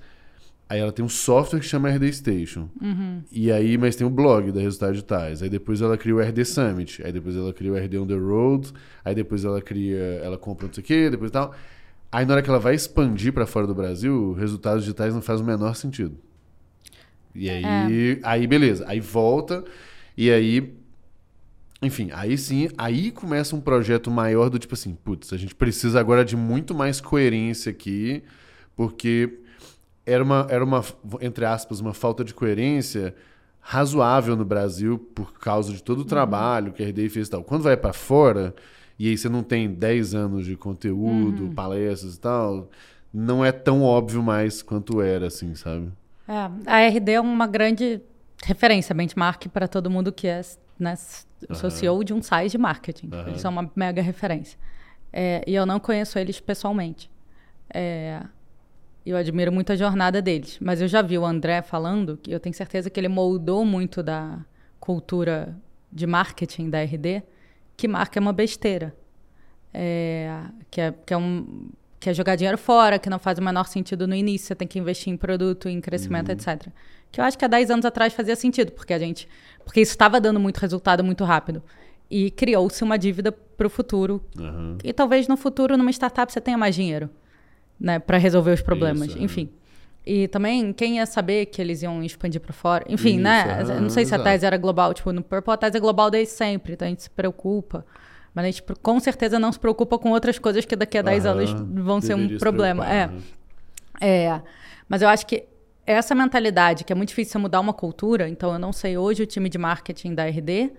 aí ela tem um software que chama RD Station. Uhum. E aí, mas tem o blog da resultados digitais. Aí depois ela cria o RD Summit. Aí depois ela cria o RD On The Road. Aí depois ela cria, ela compra não sei o quê, depois tal. Aí na hora que ela vai expandir para fora do Brasil, resultados digitais não faz o menor sentido. E aí, é. aí beleza. Aí volta, e aí enfim, aí sim, aí começa um projeto maior do tipo assim, putz, a gente precisa agora de muito mais coerência aqui, porque era uma, era uma entre aspas, uma falta de coerência razoável no Brasil por causa de todo o uhum. trabalho que a RDI fez e tal. Quando vai para fora, e aí você não tem 10 anos de conteúdo, uhum. palestras e tal, não é tão óbvio mais quanto era, assim, sabe? É, a RD é uma grande referência, benchmark para todo mundo que é né, CEO de um site de marketing. Uhum. Eles são uma mega referência. É, e eu não conheço eles pessoalmente. É, eu admiro muito a jornada deles. Mas eu já vi o André falando, que eu tenho certeza que ele moldou muito da cultura de marketing da RD, que marca é uma besteira. É, que, é, que, é um, que é jogar dinheiro fora, que não faz o menor sentido no início, você tem que investir em produto, em crescimento, uhum. etc. Que eu acho que há 10 anos atrás fazia sentido, porque a gente porque isso estava dando muito resultado muito rápido. E criou-se uma dívida para o futuro. Uhum. E talvez no futuro, numa startup, você tenha mais dinheiro né, para resolver os problemas. Isso, é. E também, quem ia saber que eles iam expandir para fora? Enfim, Isso, né? ah, não sei se a tese era global. Tipo, no Purple a tese é global desde sempre, então a gente se preocupa. Mas a gente com certeza não se preocupa com outras coisas que daqui a 10 Aham, anos vão ser um se problema. É. né? É, mas eu acho que essa mentalidade, que é muito difícil você mudar uma cultura, então eu não sei, hoje o time de marketing da RD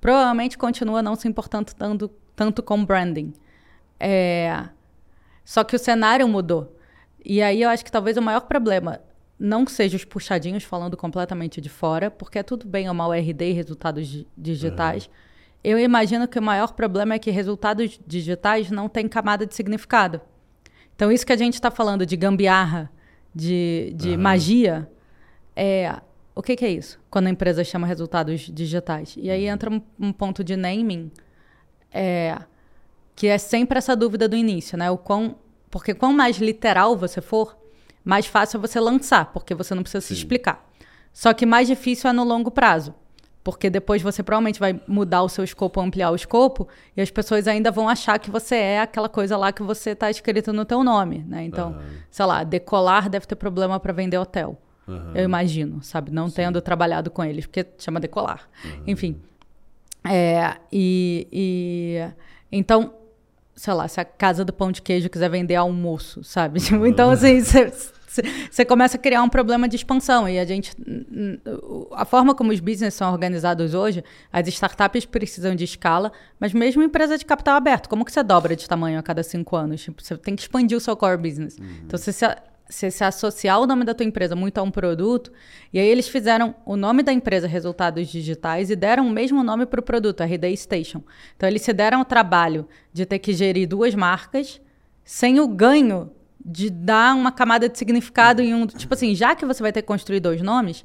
provavelmente continua não se importando tanto, tanto com branding. É, só que o cenário mudou. E aí eu acho que talvez o maior problema não seja os puxadinhos falando completamente de fora, porque é tudo bem ou mal RD e resultados di- digitais. Eu imagino que o maior problema é que resultados digitais não têm camada de significado. Então, isso que a gente está falando de gambiarra, de, de magia, é, o que, que é isso? Quando a empresa chama resultados digitais. E aí entra um, um ponto de naming, é, que é sempre essa dúvida do início, né? O quão, porque quanto mais literal você for, mais fácil é você lançar, porque você não precisa se Sim. explicar. Só que mais difícil é no longo prazo. Porque depois você provavelmente vai mudar o seu escopo, ampliar o escopo, e as pessoas ainda vão achar que você é aquela coisa lá que você está escrito no teu nome, né? Então, Aham. sei lá, decolar deve ter problema para vender hotel. Aham. Eu imagino, sabe? Não tendo trabalhado com eles, porque chama decolar. Enfim. É, e, e- Então, sei lá, se a casa do pão de queijo quiser vender almoço, sabe? Tipo, então, assim, você começa a criar um problema de expansão. E a gente. A forma como os business são organizados hoje, as startups precisam de escala, mas mesmo empresa de capital aberto, como que você dobra de tamanho a cada cinco anos? Tipo, você tem que expandir o seu core business. Então, você se, você se associar o nome da tua empresa muito a um produto, e aí eles fizeram o nome da empresa Resultados Digitais e deram o mesmo nome para o produto, RD Station. Então, eles se deram o trabalho de ter que gerir duas marcas sem o ganho de dar uma camada de significado em um. Tipo assim, já que você vai ter que construir dois nomes,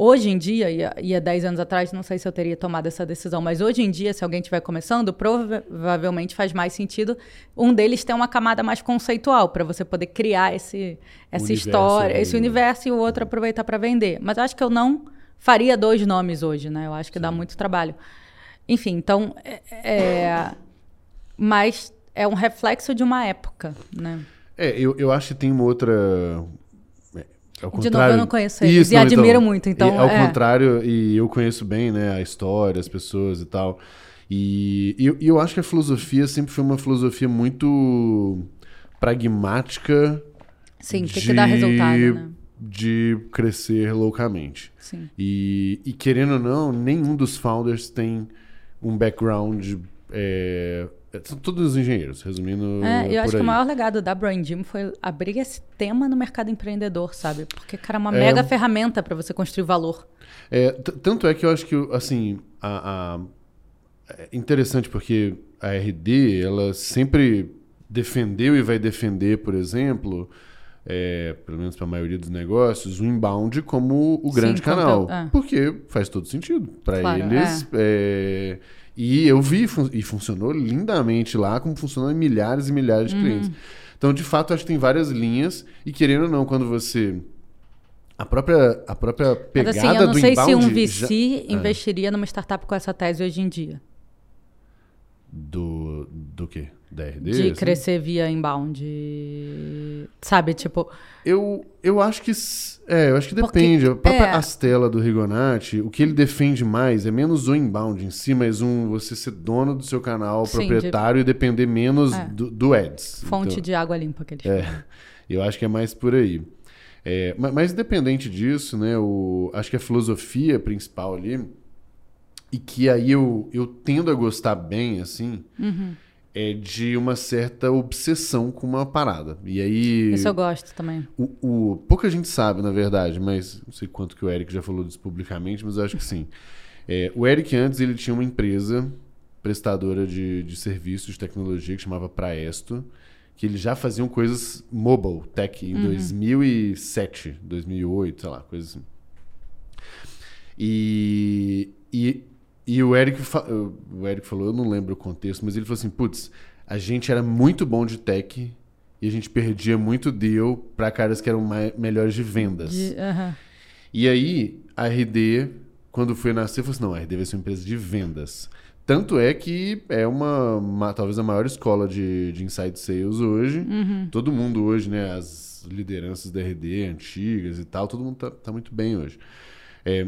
hoje em dia, e há- e há 10 anos atrás, não sei se eu teria tomado essa decisão, mas hoje em dia, se alguém estiver começando, provavelmente faz mais sentido um deles ter uma camada mais conceitual, para você poder criar esse, essa Universo história, ali, esse né? universo e o outro aproveitar para vender. Mas eu acho que eu não faria dois nomes hoje, né? Eu acho que dá muito trabalho. Enfim, então. é- é- mas é um reflexo de uma época, né? É, eu, eu acho que tem uma outra. É, ao De novo, eu não conheço eles Isso, e não, admiro muito, então, e ao é. contrário, e eu conheço bem, né, a história, as pessoas e tal. E, e eu- acho que a filosofia sempre foi uma filosofia muito pragmática Sim, tem que dar resultado, né? de crescer loucamente. Sim. E, e querendo ou não, nenhum dos founders tem um background. é, são todos engenheiros, resumindo. É, eu acho por que o aí. maior legado da Brain Gym foi abrir esse tema no mercado empreendedor, sabe? Porque, cara, é uma É. mega ferramenta para você construir valor. É, tanto é que eu acho que, assim, a, a- é interessante porque a RD, ela sempre defendeu e vai defender, por exemplo, é, pelo menos para a maioria dos negócios, o inbound como o Sim, grande como canal. teu- é. Porque faz todo sentido para Claro, eles. é, e eu vi fun- e funcionou lindamente lá, como funcionou em milhares e milhares de Uhum. clientes. Então, de fato, acho que tem várias linhas. E querendo ou não, quando você. A própria, a própria Mas pegada assim, eu não sei se um VC já- investiria numa startup com essa tese hoje em dia. Do, do quê? De assim? crescer via inbound. Sabe, tipo. Eu, eu acho que. É, eu acho que Porque- depende. a própria é. Astela do Rigonati, o que ele defende mais é menos o inbound em si, mas um você ser dono do seu canal, Sim, de- proprietário e depender menos É. do, do ads. Fonte Então, de água limpa que eles É, eu acho que é mais por aí. É, ma- mas, independente disso, né, o, acho que a filosofia principal ali, e que aí eu, eu tendo a gostar bem, assim, Uhum. É de uma certa obsessão com uma parada. E aí. Isso eu gosto também. O, o- pouca gente sabe, na verdade, mas não sei quanto que o Eric já falou disso publicamente, mas eu acho que sim. É, o Eric antes ele tinha uma empresa prestadora de, de serviços de tecnologia que chamava Praesto, que eles já faziam coisas mobile tech em 2007, 2008, sei lá, coisas assim. E, e, e o, Eric, o Eric falou, eu não lembro o contexto, mas ele falou assim: putz, a gente era muito bom de tech e a gente perdia muito deal para caras que eram mai- melhores de vendas. De-. E aí, a RD quando foi nascer, falou assim, não, a RD vai ser uma empresa de vendas. Tanto é que é uma, uma talvez a maior escola de, de inside sales hoje. Uhum. Todo mundo hoje, né, as lideranças da RD antigas e tal, todo mundo tá, tá muito bem hoje. É,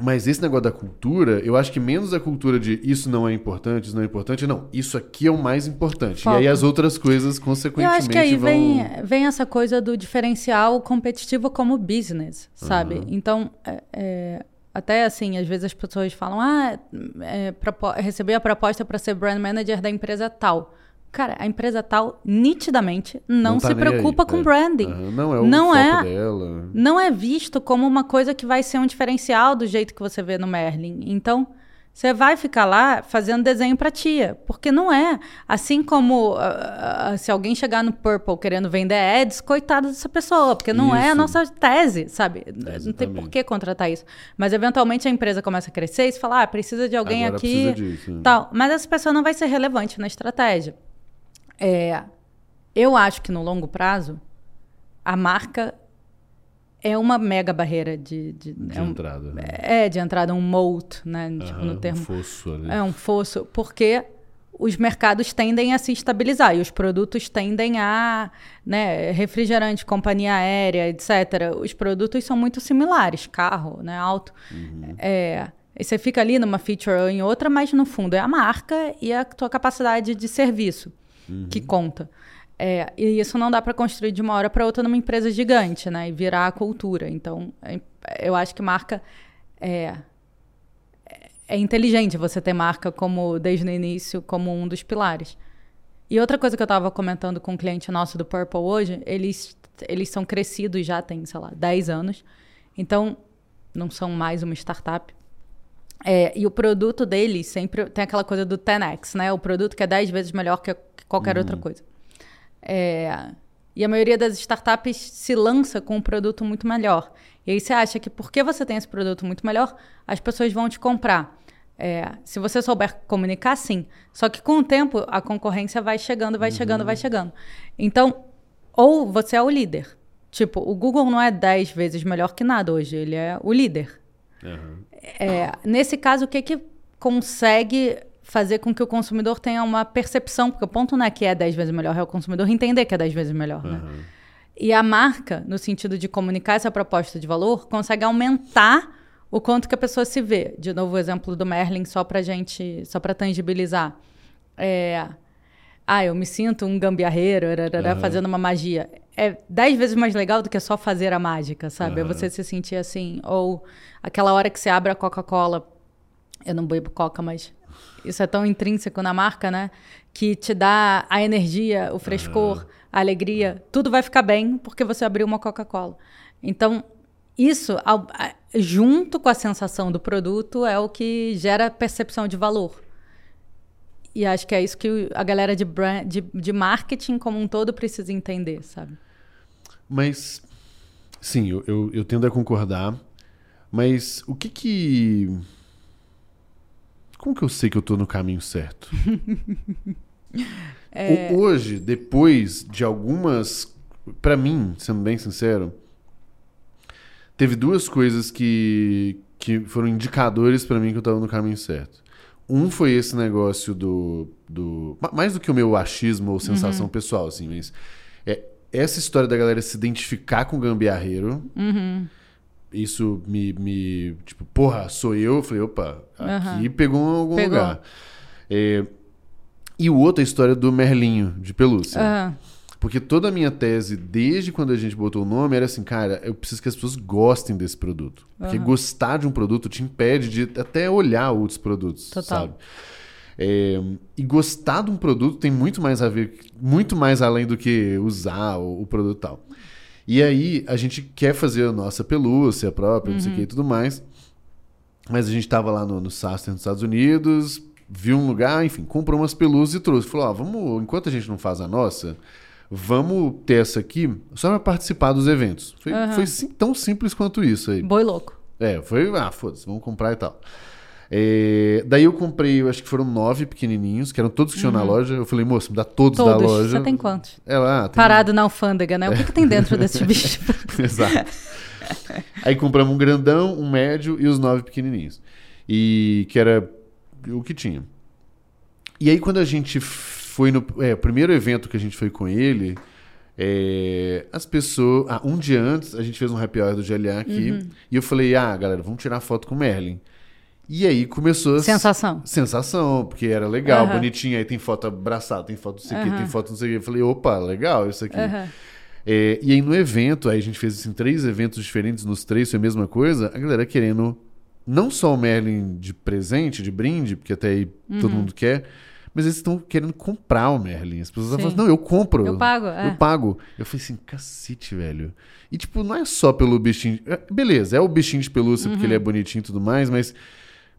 mas esse negócio da cultura, eu acho que menos a cultura de isso não é importante, isso não é importante, não. Isso aqui é o mais importante. Foco. E aí as outras coisas, Eu consequentemente, acho que aí vão... vem, vem essa coisa do diferencial competitivo como business, sabe? Uhum. Então, é, é, até assim, às vezes as pessoas falam, ah, é, propo- recebi a proposta para ser brand manager da empresa tal. Cara, a empresa tal nitidamente não, tá se preocupa aí. com É. branding. Não é o Não é. dela. Não é visto como uma coisa que vai ser um diferencial do jeito que você vê no Merlin. Então, você vai ficar lá fazendo desenho para tia, porque não é. Assim como ah, ah, se alguém chegar no Purple querendo vender ads, coitada dessa pessoa, porque não é a Isso. nossa tese, sabe? Não tem Exatamente. por que contratar isso. Mas eventualmente a empresa começa a crescer e você fala, ah, precisa de alguém Agora aqui. precisa disso, né? Tal. Mas essa pessoa não vai ser relevante na estratégia. É, eu acho que no longo prazo, a marca é uma mega barreira de, de, De é, um- entrada. Né? é, de entrada, um moat, né? tipo, Aham, no termo. Um fosso ali. É um fosso, porque os mercados tendem a se estabilizar e os produtos tendem a, né, refrigerante, companhia aérea, etc. Os produtos são muito similares, carro, né, auto. É, e você fica ali numa feature ou em outra, mas no fundo é a marca e a tua capacidade de serviço que conta. É, e isso não dá para construir de uma hora para outra numa empresa gigante, né? E virar a cultura. Então, é- eu acho que marca é, é inteligente você ter marca como desde o início como um dos pilares. E outra coisa que eu estava comentando com um cliente nosso do Purple hoje, eles eles são crescidos já tem, sei lá, 10 anos. Então, não são mais uma startup. É, e o produto deles sempre tem aquela coisa do 10x, né? O produto que é 10 vezes melhor que que qualquer outra coisa. É, e a maioria das startups se lança com um produto muito melhor. E aí você acha que porque você tem esse produto muito melhor, as pessoas vão te comprar. É, se você souber comunicar, sim. Só que com o tempo, a concorrência vai chegando, vai chegando, vai chegando. Então, ou você é o líder. Tipo, o Google não é 10 vezes melhor que nada hoje, ele é o líder. Aham. É, nesse caso, o que, que consegue fazer com que o consumidor tenha uma percepção? Porque o ponto não é que é 10 vezes melhor, é o consumidor entender que é 10 vezes melhor. Né? Aham. E a marca, no sentido de comunicar essa proposta de valor, consegue aumentar o quanto que a pessoa se vê. De novo, o exemplo do Merlin, só para gente, só para tangibilizar. É, ah, eu me sinto um gambiarreiro Aham. fazendo uma magia. É dez vezes mais legal do que só fazer a mágica, sabe? É Aham. você se sentir assim. Ou aquela hora que você abre a Coca-Cola. Eu não bebo Coca, mas isso é tão intrínseco na marca, né? Que te dá a energia, o frescor, a alegria. Tudo vai ficar bem porque você abriu uma Coca-Cola. Então, isso, ao- junto com a sensação do produto, é o que gera percepção de valor. E acho que é isso que a galera de, brand, de, de marketing como um todo precisa entender, sabe? Mas, sim, eu, eu, eu tendo a concordar. Mas o que que. Como que eu sei que eu tô no caminho certo? É. Hoje, depois de algumas. Pra mim, sendo bem sincero, teve duas coisas que, que foram indicadores pra mim que eu tava no caminho certo. Um foi esse negócio do. do ma- mais do que o meu achismo ou sensação pessoal, assim, mas. É, essa história da galera se identificar com o gambiarreiro. Isso me, me. Tipo, porra, sou eu? Eu falei, opa, aqui pegou em algum Pegou. lugar. É, e o outro é a história do Merlinho, de pelúcia. Aham. Porque toda a minha tese, desde quando a gente botou o nome, era assim, cara, eu preciso que as pessoas gostem desse produto. Porque gostar de um produto te impede de até olhar outros produtos, Total. sabe? É, e gostar de um produto tem muito mais a ver, muito mais além do que usar o, o produto tal. E aí, a gente quer fazer a nossa pelúcia própria, não sei o que e tudo mais. Mas a gente tava lá no, no Saster nos Estados Unidos, viu um lugar, enfim, comprou umas pelúcias e trouxe. Falou, ó, vamos, enquanto a gente não faz a nossa, vamos ter essa aqui só pra participar dos eventos. Foi, Aham. foi sim- tão simples quanto isso aí. Boi louco. É, foi, ah, foda-se, vamos comprar e tal. É, daí eu comprei, eu acho que foram nove pequenininhos, que eram todos que tinham na loja. Eu falei, moço, me dá todos, da Uhum. Todos. loja. Você tem quantos? Ela, ah, tem... Parado na alfândega, né? O que, que tem dentro desses bichos? Exato. Aí compramos um grandão, um médio e os nove pequenininhos. E que era o que tinha. E aí quando a gente foi no é, primeiro evento que a gente foi com ele, é, as pessoas. Ah, um dia antes a gente fez um happy hour do GLA aqui Uhum. e eu falei: ah, galera, vamos tirar foto com o Merlin. E aí começou a. Sensação. Sensação, porque era legal, Aham. bonitinho. Aí tem foto abraçada, tem foto não sei o quê, Aham. tem foto não sei o quê. Eu falei: opa, legal isso aqui. Aham. É, e aí no evento, aí a gente fez assim, três eventos diferentes, nos três foi a mesma coisa, a galera querendo não só o Merlin de presente, de brinde, porque até aí todo Uhum. mundo quer, mas eles estão querendo comprar o Merlin. As pessoas falam assim, não, eu compro. Eu pago, é. Eu pago. Eu falei assim, cacete, velho. E tipo, não é só pelo bichinho. é, Beleza, é o bichinho de pelúcia porque Uhum. ele é bonitinho e tudo mais, mas.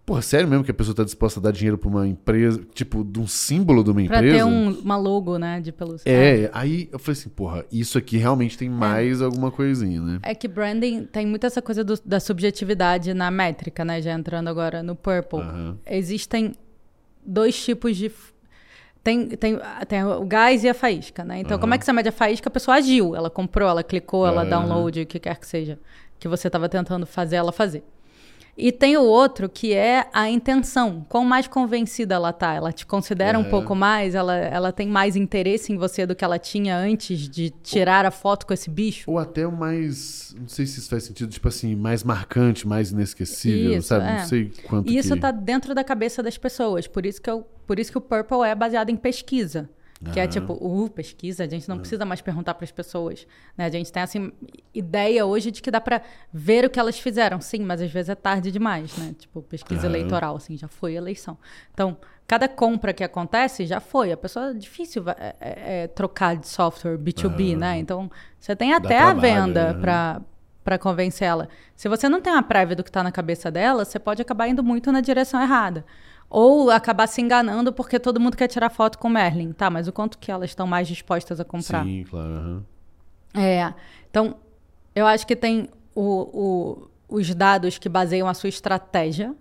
Porra, sério mesmo que a pessoa tá disposta a dar dinheiro pra uma empresa, tipo, de um símbolo de uma Pra empresa? ter um, uma logo, né, de pelúcia. É, aí eu falei assim, porra, isso aqui realmente tem mais alguma coisinha, né? É que branding tem muito essa coisa do- da subjetividade na métrica, né? Já entrando agora no Purple. Aham. Existem dois tipos de. Tem, tem, tem o gás e a faísca, né? Então, como é que você mede a faísca? A pessoa agiu, ela comprou, ela clicou, ela Aham. download, o que quer que seja, que você estava tentando fazer ela fazer. E tem o outro que é a intenção. Quão mais convencida ela tá? Ela te considera um Aham. pouco mais? Ela, ela tem mais interesse em você do que ela tinha antes de tirar a foto com esse bicho? Ou até o mais. Não sei se isso faz sentido, tipo assim, mais marcante, mais inesquecível, Isso, sabe? é. Não sei quanto. E isso que... tá dentro da cabeça das pessoas. Por isso que, eu, por isso que o Purple é baseado em pesquisa. Que é tipo, uh, pesquisa, a gente não precisa mais perguntar para as pessoas. Né? A gente tem, assim, ideia hoje de que dá para ver o que elas fizeram. Sim, mas às vezes é tarde demais, né? Tipo, pesquisa Aham. eleitoral, assim, já foi eleição. Então, cada compra que acontece já foi. A pessoa é difícil é, é, é, trocar de software B2B, né? Então, você tem até a venda né? para para convencer ela. Se você não tem uma prévia do que está na cabeça dela, você pode acabar indo muito na direção errada. Ou acabar se enganando porque todo mundo quer tirar foto com o Merlin. Tá, mas o quanto que elas estão mais dispostas a comprar? Sim, claro. aham. É. Então, eu acho que tem o- o- os dados que baseiam a sua estratégia,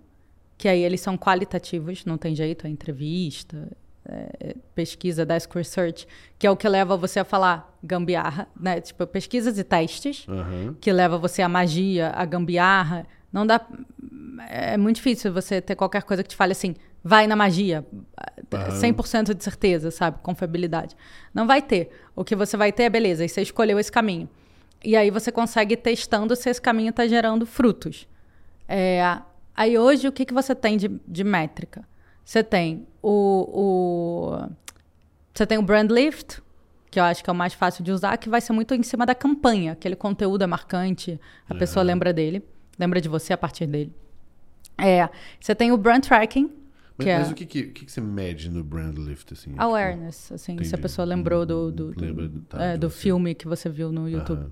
que aí eles são qualitativos, não tem jeito, é entrevista, é, pesquisa, desk research, que é o que leva você a falar gambiarra, né? Tipo, pesquisas e testes, Aham. que leva você à magia, à gambiarra. Não dá. É muito difícil você ter qualquer coisa que te fale assim, vai na magia, Aham. 100% de certeza, sabe? Confiabilidade. Não vai ter. O que você vai ter é beleza, e você escolheu esse caminho. E aí você consegue ir testando se esse caminho está gerando frutos. É, aí hoje, o que, que você tem de, de métrica? Você tem o, o. Você tem o brand lift, que eu acho que é o mais fácil de usar, que vai ser muito em cima da campanha. Aquele conteúdo é marcante, a pessoa lembra dele, lembra de você a partir dele. É, você tem o brand tracking, Mas, é mas o que, que, que você mede no brand lift, assim? Tipo, awareness, assim, se a Entendi. pessoa lembrou do, do, do, Lembra tá, é, do você. filme que você viu no YouTube.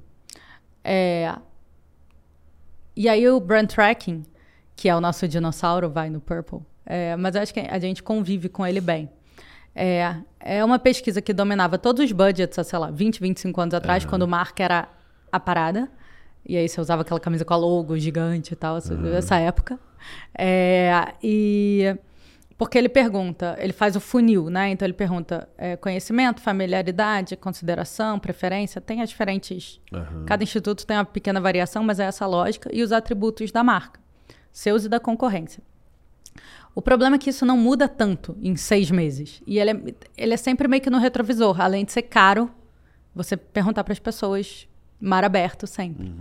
É, e aí o brand tracking, que é o nosso dinossauro, vai no Purple. É, mas eu acho que a gente convive com ele bem. É, é uma pesquisa que dominava todos os budgets sei lá, 20, 25 anos atrás, quando marca era a parada. E aí você usava aquela camisa com a logo gigante e tal, essa, essa época. É, e porque ele pergunta, ele faz o funil, né? Então ele pergunta é, conhecimento, familiaridade, consideração, preferência. Tem as diferentes. Aham. Cada instituto tem uma pequena variação, mas é essa a lógica. E os atributos da marca, seus e da concorrência. O problema é que isso não muda tanto em seis meses. E ele é, ele é sempre meio que no retrovisor. Além de ser caro, você perguntar para as pessoas, mar aberto sempre.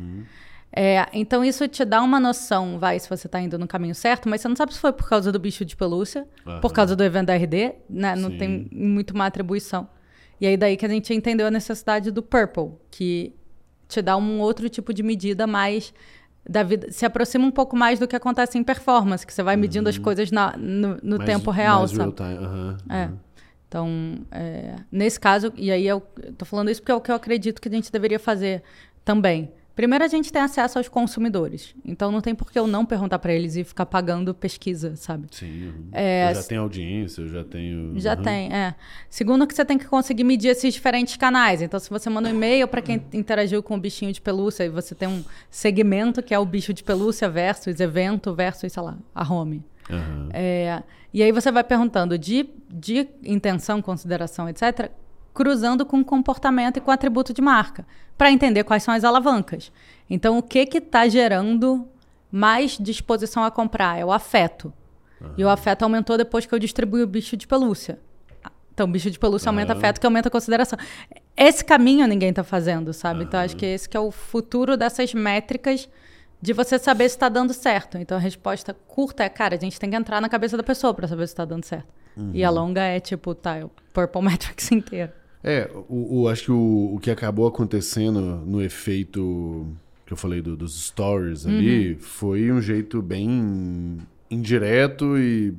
É, então isso te dá uma noção, vai, se você está indo no caminho certo, mas você não sabe se foi por causa do bicho de pelúcia, Aham. por causa do evento da RD, né? Não Sim. tem muito uma atribuição. E aí daí que a gente entendeu a necessidade do Purple, que te dá um outro tipo de medida mais da vida, se aproxima um pouco mais do que acontece em performance, que você vai medindo as coisas na- no, no Mais- tempo real, mais sabe? real time, aham, É. Então, é, nesse caso, e aí eu tô falando isso porque é o que eu acredito que a gente deveria fazer também. Primeiro, a gente tem acesso aos consumidores. Então, não tem por que eu não perguntar para eles e ficar pagando pesquisa, sabe? Sim. aham. É, eu já tenho audiência, eu já tenho. Já aham. tem, é. Segundo, que você tem que conseguir medir esses diferentes canais. Então, se você manda um e-mail para quem interagiu com o bichinho de pelúcia e você tem um segmento que é o bicho de pelúcia versus evento versus, sei lá, a home. Aham. É, e aí você vai perguntando de, de intenção, consideração, etc., cruzando com comportamento e com atributo de marca, para entender quais são as alavancas. Então, o que está gerando mais disposição a comprar? É o afeto. Uhum. E o afeto aumentou depois que eu distribuí o bicho de pelúcia. Então, bicho de pelúcia uhum. aumenta afeto, que aumenta a consideração. Esse caminho ninguém está fazendo, sabe? Uhum. Então, acho que esse que é o futuro dessas métricas de você saber se está dando certo. Então, a resposta curta é, cara, a gente tem que entrar na cabeça da pessoa para saber se está dando certo. E a longa é, tipo, tá, o Purple Metrics inteiro. É, o, o, acho que o, o que acabou acontecendo no efeito que eu falei do, dos stories ali uhum. foi um jeito bem indireto e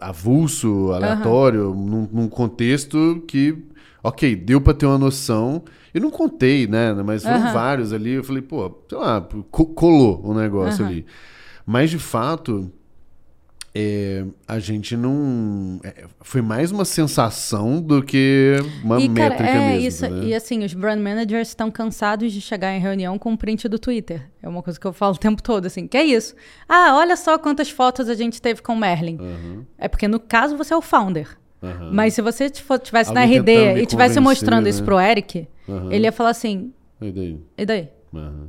avulso, aleatório, uhum. num, num, contexto que, ok, deu para ter uma noção. Eu não contei, né? Mas foram uhum. vários ali. Eu falei, pô, sei lá, colou o negócio ali. Mas de fato, é, a gente não. É, foi mais uma sensação do que uma e, métrica cara, é mesmo. Isso, né? E assim, os brand managers estão cansados de chegar em reunião com um print do Twitter. É uma coisa que eu falo o tempo todo, assim. Que é isso? Ah, olha só quantas fotos a gente teve com o Merlin. Uhum. É porque, no caso, você é o founder. Uhum. Mas se você estivesse na RD e estivesse mostrando né? isso pro Eric, uhum. ele ia falar assim. E daí? E daí? Uhum.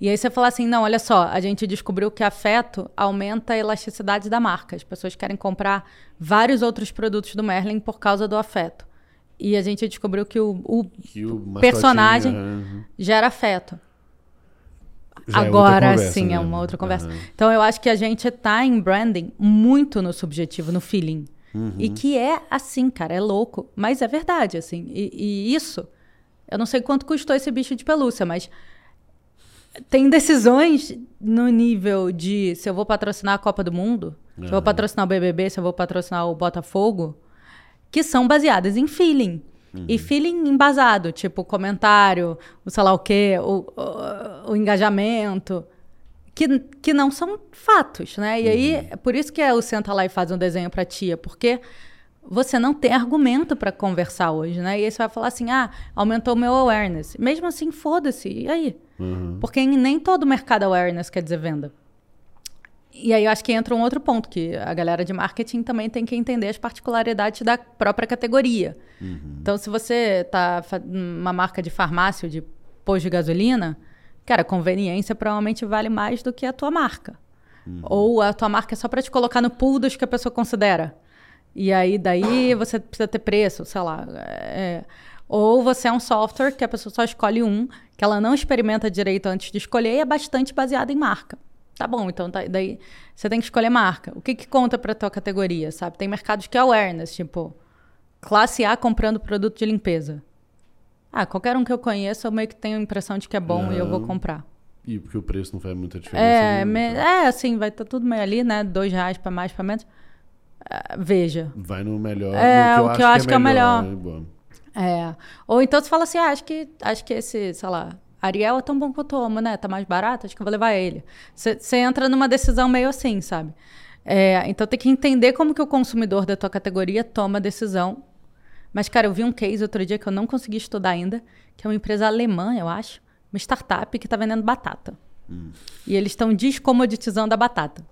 E aí você fala assim, não, olha só, a gente descobriu que afeto aumenta a elasticidade da marca. As pessoas querem comprar vários outros produtos do Merlin por causa do afeto. E a gente descobriu que o, o, que o personagem uhum. gera afeto. Já é Agora é conversa, sim, né? é uma outra conversa. Uhum. Então eu acho que a gente está em branding muito no subjetivo, no feeling. Uhum. E que é assim, cara, é louco. Mas é verdade, assim. E, e isso, eu não sei quanto custou esse bicho de pelúcia, mas tem decisões no nível de se eu vou patrocinar a Copa do Mundo, uhum. se eu vou patrocinar o BBB, se eu vou patrocinar o Botafogo, que são baseadas em feeling. Uhum. E feeling embasado, tipo comentário, o sei lá o quê, o, o, o, engajamento, que, que não são fatos, né? E uhum. aí, é por isso que é o Senta lá e faz um desenho pra tia, porque você não tem argumento para conversar hoje, né? E aí você vai falar assim, ah, aumentou o meu awareness. Mesmo assim, foda-se, e aí? Uhum. Porque nem todo mercado awareness quer dizer venda. E aí eu acho que entra um outro ponto, que a galera de marketing também tem que entender as particularidades da própria categoria. Uhum. Então, se você está uma marca de farmácia de posto de gasolina, cara, conveniência provavelmente vale mais do que a tua marca. Uhum. Ou a tua marca é só para te colocar no pool dos que a pessoa considera. E aí, daí você precisa ter preço, sei lá. É, ou você é um software que a pessoa só escolhe um, que ela não experimenta direito antes de escolher e é bastante baseado em marca. Tá bom, então tá, daí você tem que escolher marca. O que, que conta para tua categoria, sabe? Tem mercados que é awareness, tipo, classe A comprando produto de limpeza. Ah, qualquer um que eu conheço, eu meio que tenho a impressão de que é bom e eu vou comprar. E porque o preço não faz muita diferença. É, me, é assim, vai estar tá tudo meio ali, né? Dois reais para mais, para menos. Uh, veja. Vai no melhor. É, no que o que eu acho que é, que é melhor. melhor. É. Ou então você fala assim, ah, acho que, acho que esse, sei lá, Ariel é tão bom quanto o amo, né? Tá mais barato, acho que eu vou levar ele. Você entra numa decisão meio assim, sabe? É, então tem que entender como que o consumidor da tua categoria toma a decisão. Mas, cara, eu vi um case outro dia que eu não consegui estudar ainda, que é uma empresa alemã, eu acho, uma startup que está vendendo batata. Hum. E eles estão descomoditizando a batata.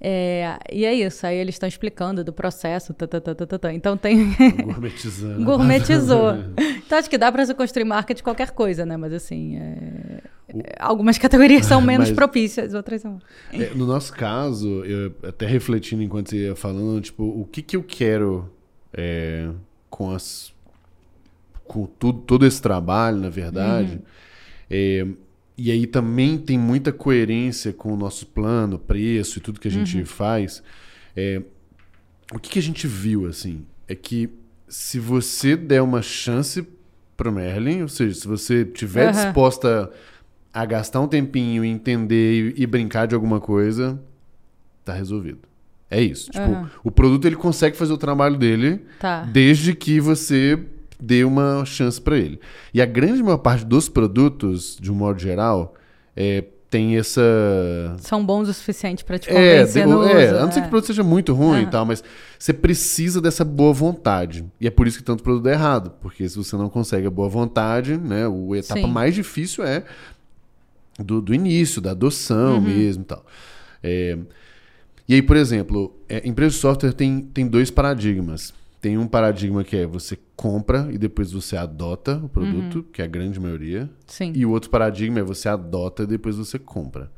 É, e é isso, aí eles estão explicando do processo. Tá, tá, tá, então tem. Gourmetizando. Gourmetizou. então acho que dá para se construir marca de qualquer coisa, né? Mas assim, é... o... algumas categorias são menos Mas... propícias, outras são. É, no nosso caso, eu até refletindo enquanto você ia falando, tipo, o que, que eu quero é, com as. com tudo, todo esse trabalho, na verdade. Uhum. É, e aí também tem muita coerência com o nosso plano, preço e tudo que a gente uhum. faz. É, o que, que, a gente viu, assim, é que se você der uma chance pro Merlin, ou seja, se você tiver uhum. disposta a gastar um tempinho e entender e, e, brincar de alguma coisa, tá resolvido. É isso. Uhum. Tipo, o produto ele consegue fazer o trabalho dele tá. desde que você dê uma chance para ele. E a grande maior parte dos produtos, de um modo geral, é, tem essa. São bons o suficiente para te é, convencer é, no é, uso, a não ser que o produto seja muito ruim e tal, mas você precisa dessa boa vontade. E é por isso que tanto produto é errado. Porque se você não consegue a boa vontade, né? A etapa Sim. mais difícil é do, do início, da adoção uhum. mesmo e tal. É, e aí, por exemplo, é, empresa de software tem, tem dois paradigmas tem um paradigma que é você compra e depois você adota o produto, que é a grande maioria. Sim. E o outro paradigma é você adota e depois você compra.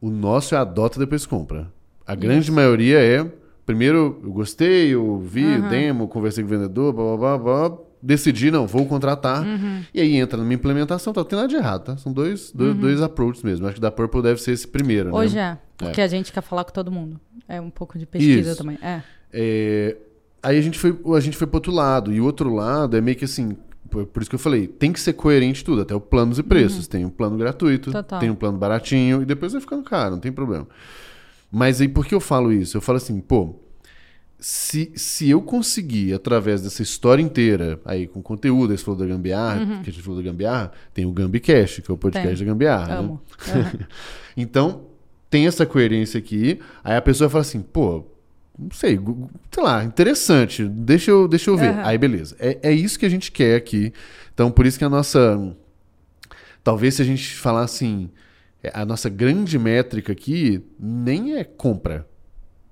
O nosso é adota e depois compra. A grande maioria é primeiro eu gostei, eu vi o demo, conversei com o vendedor, blá, blá, blá, blá, decidi, não, vou contratar. E aí entra numa implementação, tá, não tem nada de errado, tá? São dois, dois, dois approaches mesmo. Acho que da Purple deve ser esse primeiro, né? Hoje é. Porque a gente quer falar com todo mundo. É um pouco de pesquisa Isso. também. É. É, aí a gente foi a gente foi pro outro lado e o outro lado é meio que assim por, isso que eu falei tem que ser coerente tudo até o planos e preços tem um plano gratuito Total. tem um plano baratinho e depois vai ficando caro não tem problema mas aí por que eu falo isso eu falo assim pô se, se eu conseguir, através dessa história inteira, aí com conteúdo, esse falou da Gambiarra, que a gente falou da Gambiarra, tem o Gambicast, que é o podcast Tem. da Gambiarra. né? Então, tem essa coerência aqui. Aí a pessoa fala assim, pô, não sei, sei lá, interessante, deixa eu, deixa eu ver. Aham. Aí, beleza. É, é isso que a gente quer aqui. Então, por isso que a nossa. Talvez se a gente falar assim, é, a nossa grande métrica aqui nem é compra.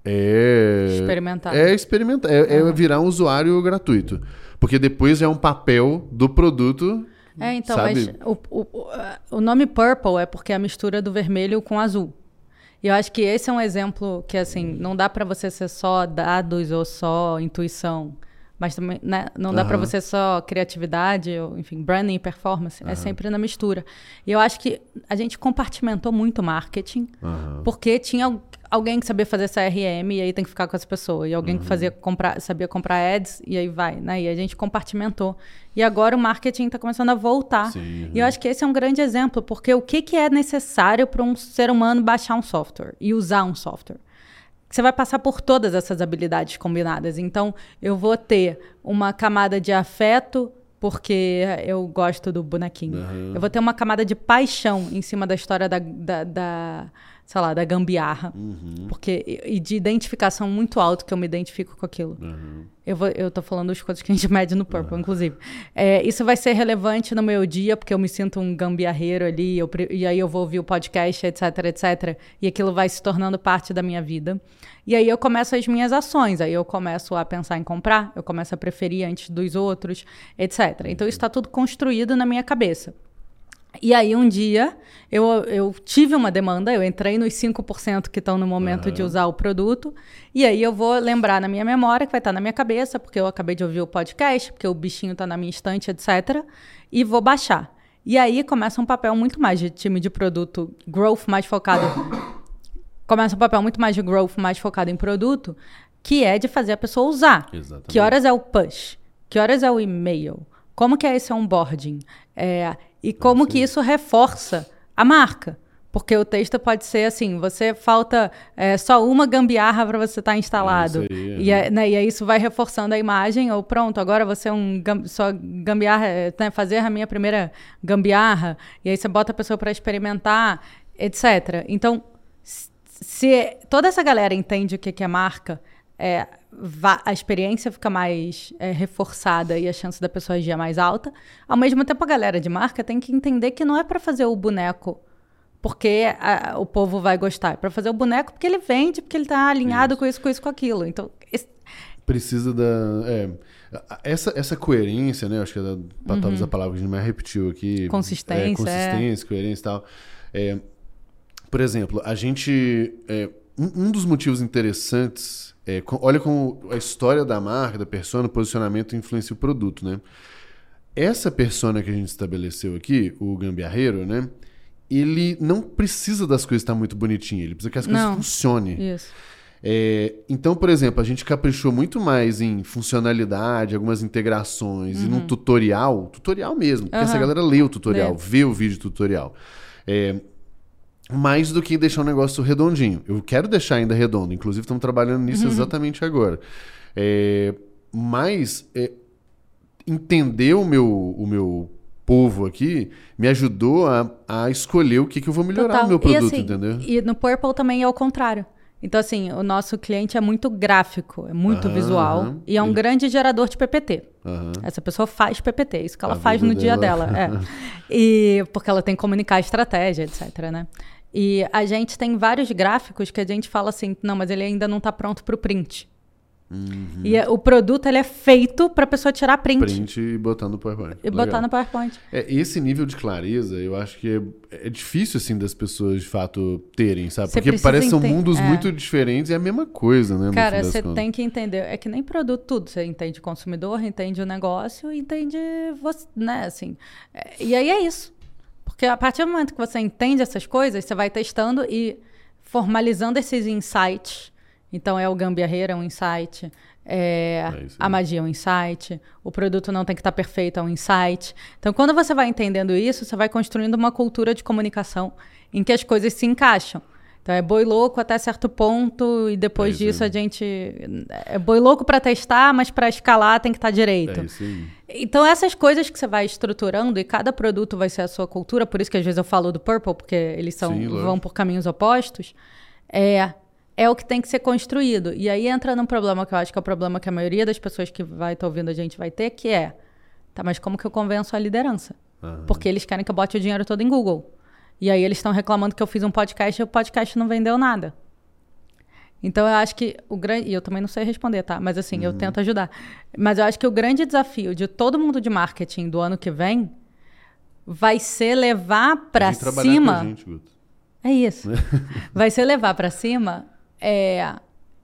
É. Experimentar. É experimentar. É, é virar um usuário gratuito. Porque depois é um papel do produto. É, então, sabe? mas o, o, o- nome purple é porque é a mistura do vermelho com azul. E eu acho que esse é um exemplo que, assim, não dá pra você ser só dados ou só intuição. Mas também né, não dá pra Aham. você só criatividade, ou, enfim, branding e performance. É sempre na mistura. E eu acho que a gente compartimentou muito marketing, Aham. porque tinha alguém que sabia fazer CRM e aí tem que ficar com essa pessoa. E alguém que fazia comprar, sabia comprar ads e aí vai, né? E a gente compartimentou. E agora o marketing está começando a voltar. Sim, E eu acho que esse é um grande exemplo, porque o que, que é necessário para um ser humano baixar um software e usar um software? Você vai passar por todas essas habilidades combinadas. Então, eu vou ter uma camada de afeto, porque eu gosto do bonequinho. Eu vou ter uma camada de paixão em cima da história da, da, da, sei lá, da gambiarra. Porque, e de identificação muito alto, que eu me identifico com aquilo. Eu, vou, eu tô falando as coisas que a gente mede no Purple, inclusive. É, isso vai ser relevante no meu dia, porque eu me sinto um gambiarreiro ali, eu e aí eu vou ouvir o podcast, etc, etc. E aquilo vai se tornando parte da minha vida. E aí eu começo as minhas ações, aí eu começo a pensar em comprar, eu começo a preferir antes dos outros, etc. Então isso está tudo construído na minha cabeça. E aí, um dia, eu, eu tive uma demanda, eu entrei nos 5% que estão no momento de usar o produto, e aí eu vou lembrar na minha memória, que vai estar na minha cabeça, porque eu acabei de ouvir o podcast, porque o bichinho está na minha estante, etc., e vou baixar. E aí começa um papel muito mais de time de produto, growth mais focado. começa um papel muito mais de growth, mais focado em produto, que é de fazer a pessoa usar. Exatamente. Que horas é o push? Que horas é o e-mail? Como que é esse onboarding? É, e como que isso reforça a marca? Porque o texto pode ser assim, você falta é, só uma gambiarra para você estar instalado. É isso aí, e, é, né, e aí isso vai reforçando a imagem, ou pronto, agora você é um gam- só gambiarra, é, né, fazer a minha primeira gambiarra, e aí você bota a pessoa para experimentar, etc. Então, se toda essa galera entende o que que é marca, é, a experiência fica mais é, reforçada e a chance da pessoa agir é mais alta. Ao mesmo tempo, a galera de marca tem que entender que não é para fazer o boneco porque a- o povo vai gostar, é para fazer o boneco porque ele vende, porque ele está alinhado com isso, com isso, com aquilo. Então, esse- precisa da. é, essa, essa coerência, né? Acho que é da, pra- talvez a palavra que a gente mais repetiu aqui. Uhum. Consistência, É, consistência, coerência e tal. É, por exemplo, a gente. é, um, um dos motivos interessantes. É, olha como a história da marca, da persona, o posicionamento influencia o produto, né? Essa persona que a gente estabeleceu aqui, o gambiarreiro, né? Ele não precisa das coisas estar muito bonitinhas, ele precisa que as coisas Não. funcionem. isso. É, então, por exemplo, a gente caprichou muito mais em funcionalidade, algumas integrações e num tutorial, tutorial mesmo, porque essa Uhum. Aham. galera lê o tutorial, Lê. vê o vídeo tutorial. É, mais do que deixar um negócio redondinho. Eu quero deixar ainda redondo, inclusive estamos trabalhando Uhum. nisso exatamente agora. É, mas é, entender o meu, o meu povo aqui me ajudou a, a escolher o que, que eu vou melhorar Total. no meu produto, e, assim, entendeu? E no Purple também é o contrário. Então, assim, o nosso cliente é muito gráfico, é muito Aham, visual aham. e é um Ele- grande gerador de PPT. Aham. Essa pessoa faz PPT, isso que ela A faz no dia dela. dela. É. E porque ela tem que comunicar a estratégia, etc, né? E a gente tem vários gráficos que a gente fala assim, não, mas ele ainda não está pronto para o print. Uhum. E é, o produto ele é feito para a pessoa tirar print. Print e botar no PowerPoint. E Legal. botar no PowerPoint. É, esse nível de clareza, eu acho que é, é difícil, assim, das pessoas, de fato, terem, sabe? Porque parece que são mundos é. muito diferentes e é a mesma coisa, né? Cara, você tem que entender. É que nem produto tudo. Você entende o consumidor, entende o negócio, entende você, né? Assim, é, e aí é isso. Porque a partir do momento que você entende essas coisas, você vai testando e formalizando esses insights. Então, é o gambiarreira, é um insight. É, é a magia é um insight, o produto não tem que estar perfeito, é um insight. Então, quando você vai entendendo isso, você vai construindo uma cultura de comunicação em que as coisas se encaixam. Então, é boi louco até certo ponto, e depois é disso a gente. É boi louco para testar, mas para escalar tem que estar direito. É então, essas coisas que você vai estruturando, e cada produto vai ser a sua cultura, por isso que às vezes eu falo do Purple, porque eles são, Sim, vão por caminhos opostos. É, é o que tem que ser construído. E aí entra num problema que eu acho que é o problema que a maioria das pessoas que vai estar tá ouvindo a gente vai ter, que é, tá, mas como que eu convenço a liderança? Uhum. Porque eles querem que eu bote o dinheiro todo em Google. E aí eles estão reclamando que eu fiz um podcast e o podcast não vendeu nada. Então eu acho que o grande. E eu também não sei responder, tá? Mas assim, uhum. eu tento ajudar. Mas eu acho que o grande desafio de todo mundo de marketing do ano que vem vai ser levar para cima. Gente, é isso. vai ser levar para cima é,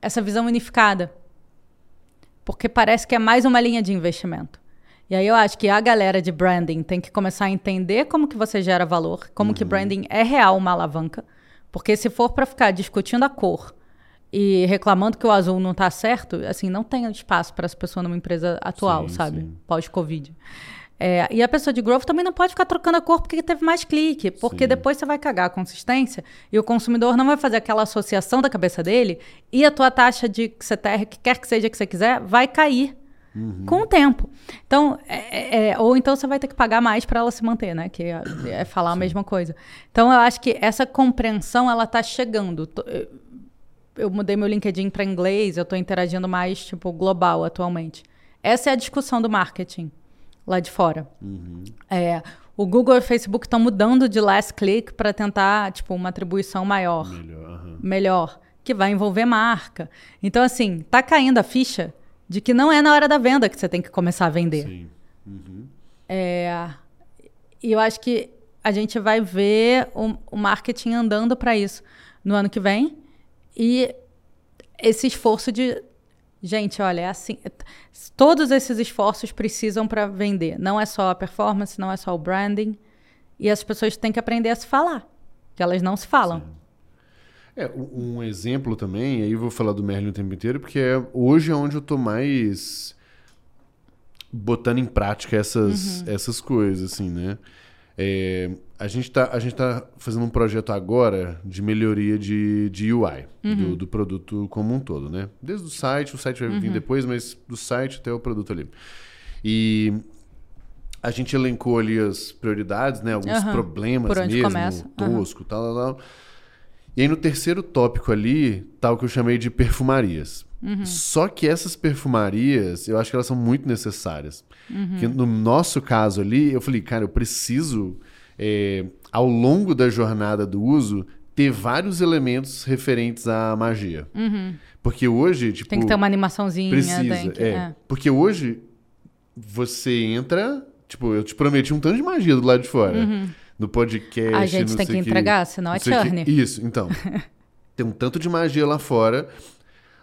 essa visão unificada. Porque parece que é mais uma linha de investimento. E aí eu acho que a galera de branding tem que começar a entender como que você gera valor, como uhum. que branding é real uma alavanca. Porque se for para ficar discutindo a cor e reclamando que o azul não está certo, assim, não tem espaço para essa pessoa numa empresa atual, sim, sabe? Pós-Covid. É, e a pessoa de growth também não pode ficar trocando a cor porque teve mais clique, porque Sim. depois você vai cagar a consistência e o consumidor não vai fazer aquela associação da cabeça dele e a tua taxa de CTR, que quer que seja que você quiser, vai cair uhum. com o tempo. Então, é, é, é, ou então você vai ter que pagar mais para ela se manter, né? Que é, é falar Sim. a mesma coisa. Então, eu acho que essa compreensão ela está chegando. Eu mudei meu LinkedIn para inglês, eu estou interagindo mais tipo global atualmente. Essa é a discussão do marketing lá de fora. Uhum. É, o Google e o Facebook estão mudando de last click para tentar tipo uma atribuição maior, melhor, uhum. melhor, que vai envolver marca. Então assim, tá caindo a ficha de que não é na hora da venda que você tem que começar a vender. Sim. Uhum. É, e eu acho que a gente vai ver o, o marketing andando para isso no ano que vem e esse esforço de Gente, olha, é assim. Todos esses esforços precisam para vender. Não é só a performance, não é só o branding. E as pessoas têm que aprender a se falar, que elas não se falam. Sim. É, um exemplo também, aí eu vou falar do Merlin o tempo inteiro, porque é hoje é onde eu tô mais botando em prática essas, uhum. essas coisas, assim, né? É, a gente está tá fazendo um projeto agora de melhoria de, de UI uhum. do, do, produto como um todo, né? Desde o site, o site vai vir uhum. depois, mas do site até o produto ali. E a gente elencou ali as prioridades, né? Alguns problemas mesmo, começa. tosco, tal, tal, tal. E aí no terceiro tópico ali, tá o que eu chamei de perfumarias. Uhum. Só que essas perfumarias, eu acho que elas são muito necessárias. Uhum. Que no nosso caso ali, eu falei, cara, eu preciso, é, ao longo da jornada do uso, ter vários elementos referentes à magia. Uhum. Porque hoje, tipo. Tem que ter uma animaçãozinha. Precisa, que, é. é. Porque hoje você entra. Tipo, eu te prometi um tanto de magia do lado de fora. Uhum. No podcast. A gente tem que, que entregar, senão é churn. Isso, então. tem um tanto de magia lá fora.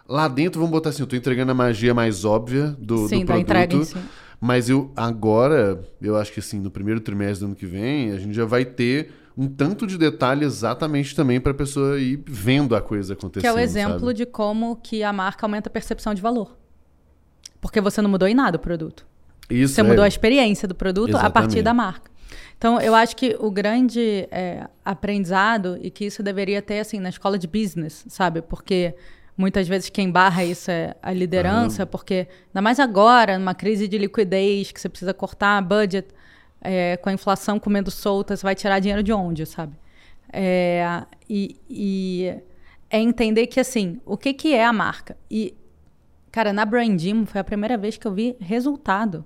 Lá dentro, vamos botar assim, eu tô entregando a magia mais óbvia do, sim, do produto. Da entrega sim. Mas eu agora, eu acho que assim, no primeiro trimestre do ano que vem, a gente já vai ter um tanto de detalhe exatamente também para a pessoa ir vendo a coisa acontecendo. Que é o exemplo sabe? de como que a marca aumenta a percepção de valor. Porque você não mudou em nada o produto. Isso, você é. mudou a experiência do produto exatamente. a partir da marca. Então, eu acho que o grande é, aprendizado, e que isso deveria ter assim na escola de business, sabe? Porque Muitas vezes quem barra isso é a liderança, porque, ainda mais agora, numa crise de liquidez, que você precisa cortar budget, é, com a inflação comendo solta, você vai tirar dinheiro de onde, sabe? É, e, e, é entender que, assim, o que, que é a marca? E, cara, na Brand Gym foi a primeira vez que eu vi resultado.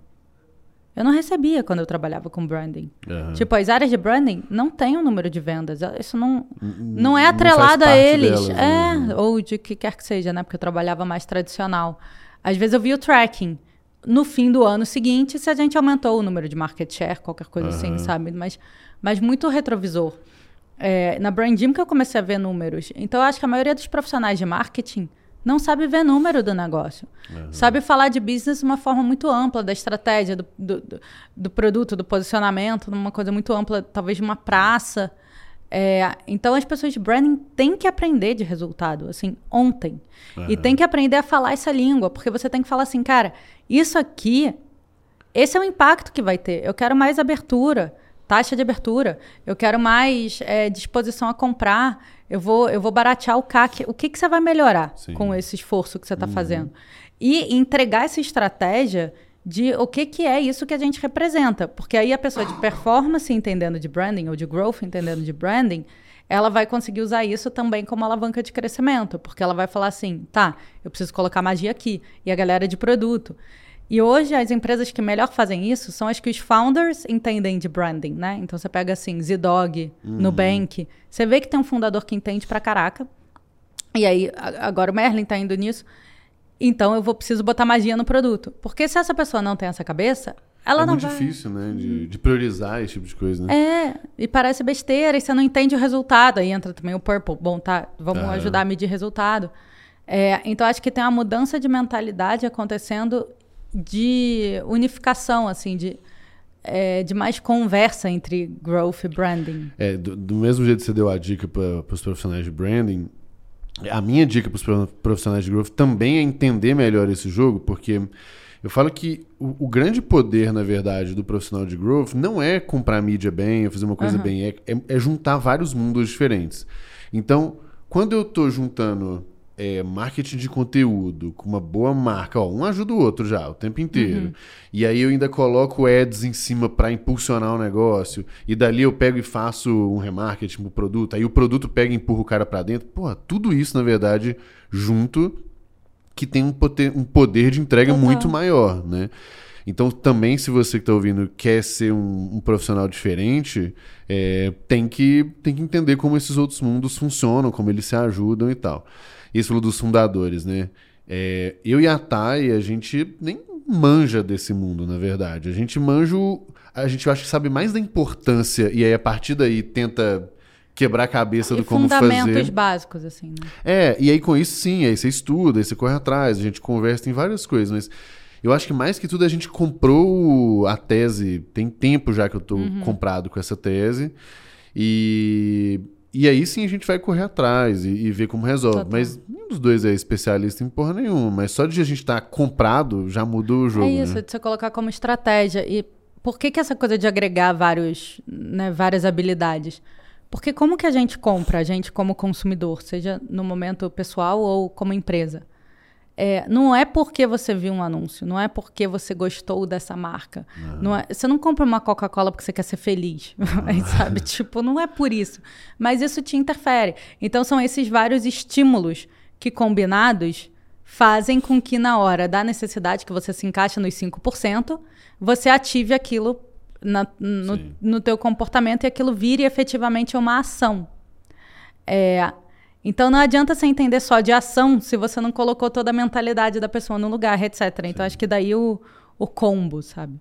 Eu não recebia quando eu trabalhava com branding. Aham. Tipo, as áreas de branding não têm um número de vendas. Isso não, não é não atrelado faz a eles. delas, é, né? ou de que quer que seja, né? Porque eu trabalhava mais tradicional. Às vezes eu via o tracking. No fim do ano seguinte, se a gente aumentou o número de market share, qualquer coisa assim, Aham. sabe? Mas, mas muito retrovisor. É, na Brand Gym que eu comecei a ver números. Então, eu acho que a maioria dos profissionais de marketing não sabe ver número do negócio. Sabe falar de business de uma forma muito ampla, da estratégia, do, do, do- produto, do posicionamento, numa coisa muito ampla, talvez de uma praça. É, então, as pessoas de branding têm que aprender de resultado, assim, ontem. E tem que aprender a falar essa língua, porque você tem que falar assim, cara, isso aqui esse é o impacto que vai ter. Eu quero mais abertura, taxa de abertura. Eu quero mais é, disposição a comprar. Eu vou, eu vou baratear o CAC. O que, que você vai melhorar Sim. com esse esforço que você está fazendo? E entregar essa estratégia de o que, que é isso que a gente representa. Porque aí a pessoa de performance entendendo de branding, ou de growth entendendo de branding, ela vai conseguir usar isso também como alavanca de crescimento. Porque ela vai falar assim, tá, eu preciso colocar magia aqui. E a galera de produto. E hoje as empresas que melhor fazem isso são as que os founders entendem de branding, né? Então você pega assim, Zdog, Nubank, você vê que tem um fundador que entende pra caraca. E aí agora o Merlin tá indo nisso. Então eu vou preciso botar magia no produto, porque se essa pessoa não tem essa cabeça, ela é não muito vai. difícil, né? De, de priorizar esse tipo de coisa, né? É, e parece besteira, e você não entende o resultado. Aí entra também o purple. Bom, tá, vamos Aham. ajudar a medir resultado. É, então, acho que tem uma mudança de mentalidade acontecendo de unificação, assim, de, é, de mais conversa entre growth e branding. É, do, do mesmo jeito que você deu a dica para os profissionais de branding, a minha dica para os profissionais de growth também é entender melhor esse jogo, porque eu falo que o, o grande poder, na verdade, do profissional de growth não é comprar mídia bem, ou fazer uma coisa Aham. bem, é, é- é juntar vários mundos diferentes. Então, quando eu estou juntando é, marketing de conteúdo com uma boa marca, ó, um ajuda o outro já, o tempo inteiro. E aí eu ainda coloco ads em cima para impulsionar o negócio. E dali eu pego e faço um remarketing pro produto. Aí o produto pega e empurra o cara para dentro. Porra, tudo isso, na verdade, junto, que tem um poder, um poder de entrega Total. muito maior, né? Então, também, se você que está ouvindo quer ser um, um profissional diferente, é, tem, que, tem que entender como esses outros mundos funcionam, como eles se ajudam e tal. Isso falou dos fundadores, né? É, eu e a Thay, a gente nem manja desse mundo, na verdade. A gente manja. o- A gente acho que sabe mais da importância, e aí a partir daí tenta quebrar a cabeça E do como fundamentos fazer. básicos, assim, né? É, e aí com isso sim, aí você estuda, aí você corre atrás, a gente conversa em várias coisas, mas eu acho que mais que tudo a gente comprou a tese, tem tempo já que eu tô comprado com essa tese, e, e aí sim a gente vai correr atrás e, e ver como resolve. Total. Mas nenhum dos dois é especialista em porra nenhuma, mas só de a gente estar comprado já mudou o jogo, é isso, né? de você colocar como estratégia. E por que, que essa coisa de agregar vários, né, várias habilidades? Porque como que a gente compra, a gente como consumidor, seja no momento pessoal ou como empresa? É, não é porque você viu um anúncio, não é porque você gostou dessa marca. Não é- você não compra uma Coca-Cola porque você quer ser feliz, aí, sabe? Tipo, não é por isso. Mas isso te interfere. Então, são esses vários estímulos que, combinados, fazem com que, na hora da necessidade que você se encaixa nos 5%, você ative aquilo na- no, Sim. no teu comportamento e aquilo vire efetivamente uma ação. É, então não adianta você entender só de ação se você não colocou toda a mentalidade da pessoa no lugar, etc. Então acho que daí o, o combo, sabe?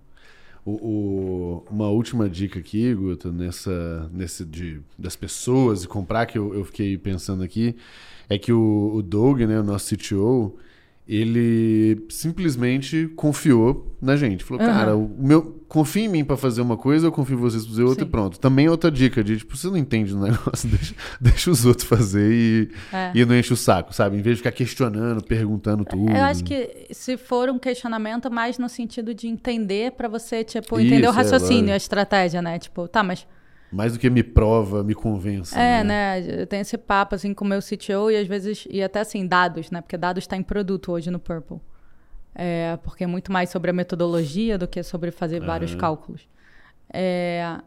O, o- uma última dica aqui, Guto, nessa, nesse de, das pessoas e comprar, que eu, eu fiquei pensando aqui, é que o, o Doug, né, o nosso CTO, ele simplesmente confiou na gente. Falou, Aham. cara, o meu, confia em mim pra fazer uma coisa, eu confio em vocês pra fazer outra Sim. e pronto. Também é outra dica de, tipo, você não entende do negócio, deixa, deixa os outros fazer e, É. e não enche o saco, sabe? Em vez de ficar questionando, perguntando tudo. Eu acho que se for um questionamento mais no sentido de entender pra você, tipo, entender o Isso, é, raciocínio, lógico. a estratégia, né? Tipo, tá, mas Mais do que me prova, me convença. É, né? Eu tenho esse papo assim com o meu CTO e às vezes, e até assim, dados, né? Porque dados está em produto hoje no Purple. É, porque é muito mais sobre a metodologia do que sobre fazer vários cálculos. É,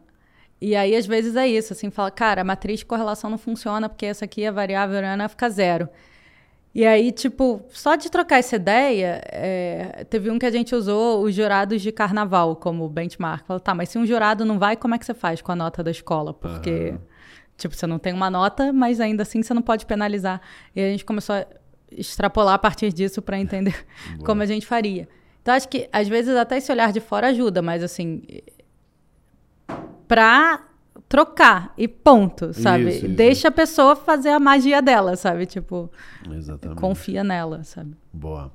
e aí, às vezes, é isso, assim, fala, cara, a matriz de correlação não funciona porque essa aqui é variável, né, fica zero. E aí, tipo, só de trocar essa ideia, é, teve um que a gente usou os jurados de carnaval como benchmark. Falou, tá, mas se um jurado não vai, como é que você faz com a nota da escola? Porque, uhum. tipo, você não tem uma nota, mas ainda assim você não pode penalizar. E a gente começou a extrapolar a partir disso para entender como a gente faria. Então, acho que às vezes até esse olhar de fora ajuda, mas assim, para trocar e ponto, sabe? Isso, isso. Deixa a pessoa fazer a magia dela, sabe? Tipo, Exatamente. confia nela, sabe? Boa.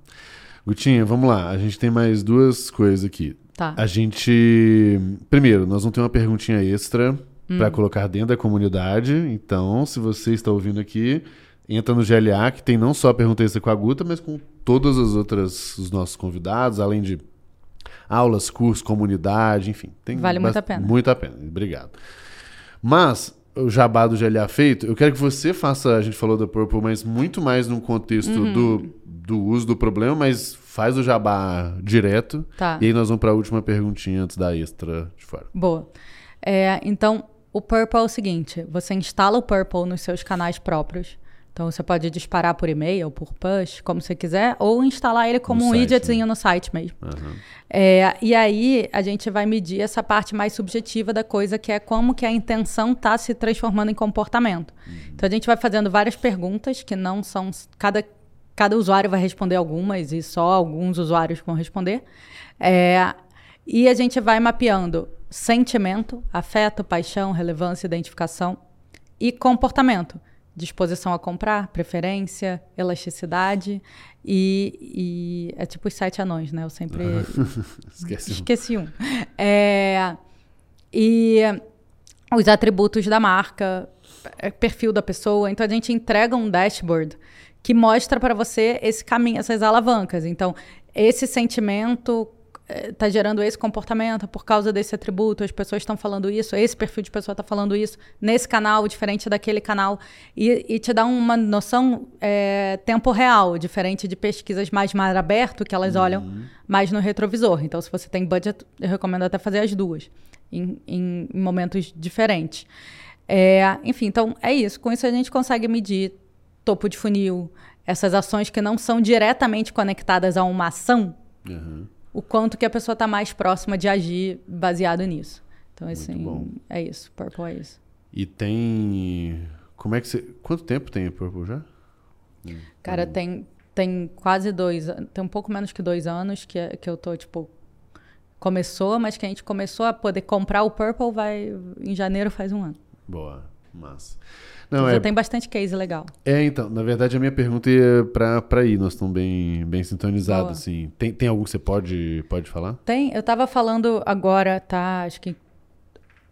Gutinha, vamos lá. A gente tem mais duas coisas aqui. Tá. A gente. Primeiro, nós vamos ter uma perguntinha extra hum. para colocar dentro da comunidade. Então, se você está ouvindo aqui, entra no GLA, que tem não só a pergunta extra com a Guta, mas com todas as outras, os nossos convidados, além de aulas, cursos, comunidade, enfim. Tem vale muito a pena. Muito a pena. Obrigado. Mas, o jabá do GLA feito, eu quero que você faça, a gente falou da Purple, mas muito mais num contexto uhum. do, do uso do problema, mas faz o jabá direto. Tá. E aí nós vamos para a última perguntinha antes da extra de fora. Boa. É, então, o Purple é o seguinte: você instala o Purple nos seus canais próprios. Então você pode disparar por e-mail, por push, como você quiser, ou instalar ele como no um site, widgetzinho né? no site mesmo. Uhum. É, e aí a gente vai medir essa parte mais subjetiva da coisa, que é como que a intenção está se transformando em comportamento. Uhum. Então a gente vai fazendo várias perguntas que não são. Cada, cada usuário vai responder algumas e só alguns usuários vão responder. É, e a gente vai mapeando sentimento, afeto, paixão, relevância, identificação e comportamento disposição a comprar, preferência, elasticidade e, e é tipo os sete anões, né? Eu sempre esqueci, esqueci um. É, e os atributos da marca, é, perfil da pessoa. Então a gente entrega um dashboard que mostra para você esse caminho, essas alavancas. Então esse sentimento está eh, gerando esse comportamento por causa desse atributo, as pessoas estão falando isso, esse perfil de pessoa está falando isso, nesse canal, diferente daquele canal, e, e te dá uma noção é, tempo real, diferente de pesquisas mais mar aberto, que elas uhum. olham mais no retrovisor. Então, se você tem budget, eu recomendo até fazer as duas, em, em, em momentos diferentes. É, enfim, então é isso. Com isso a gente consegue medir topo de funil, essas ações que não são diretamente conectadas a uma ação. Uhum o quanto que a pessoa está mais próxima de agir baseado nisso. Então, assim, é isso. Purple é isso. E tem. Como é que você. Quanto tempo tem a Purple já? Cara, tem, tem quase dois. Tem um pouco menos que dois anos que, que eu tô, tipo. Começou, mas que a gente começou a poder comprar o Purple vai. Em janeiro faz um ano. Boa, massa. Não, já é... tem bastante case legal. É, então, na verdade a minha pergunta é para ir, nós estamos bem, bem sintonizados, assim. Tem, tem algo que você pode, pode falar? Tem, eu estava falando agora, tá, acho que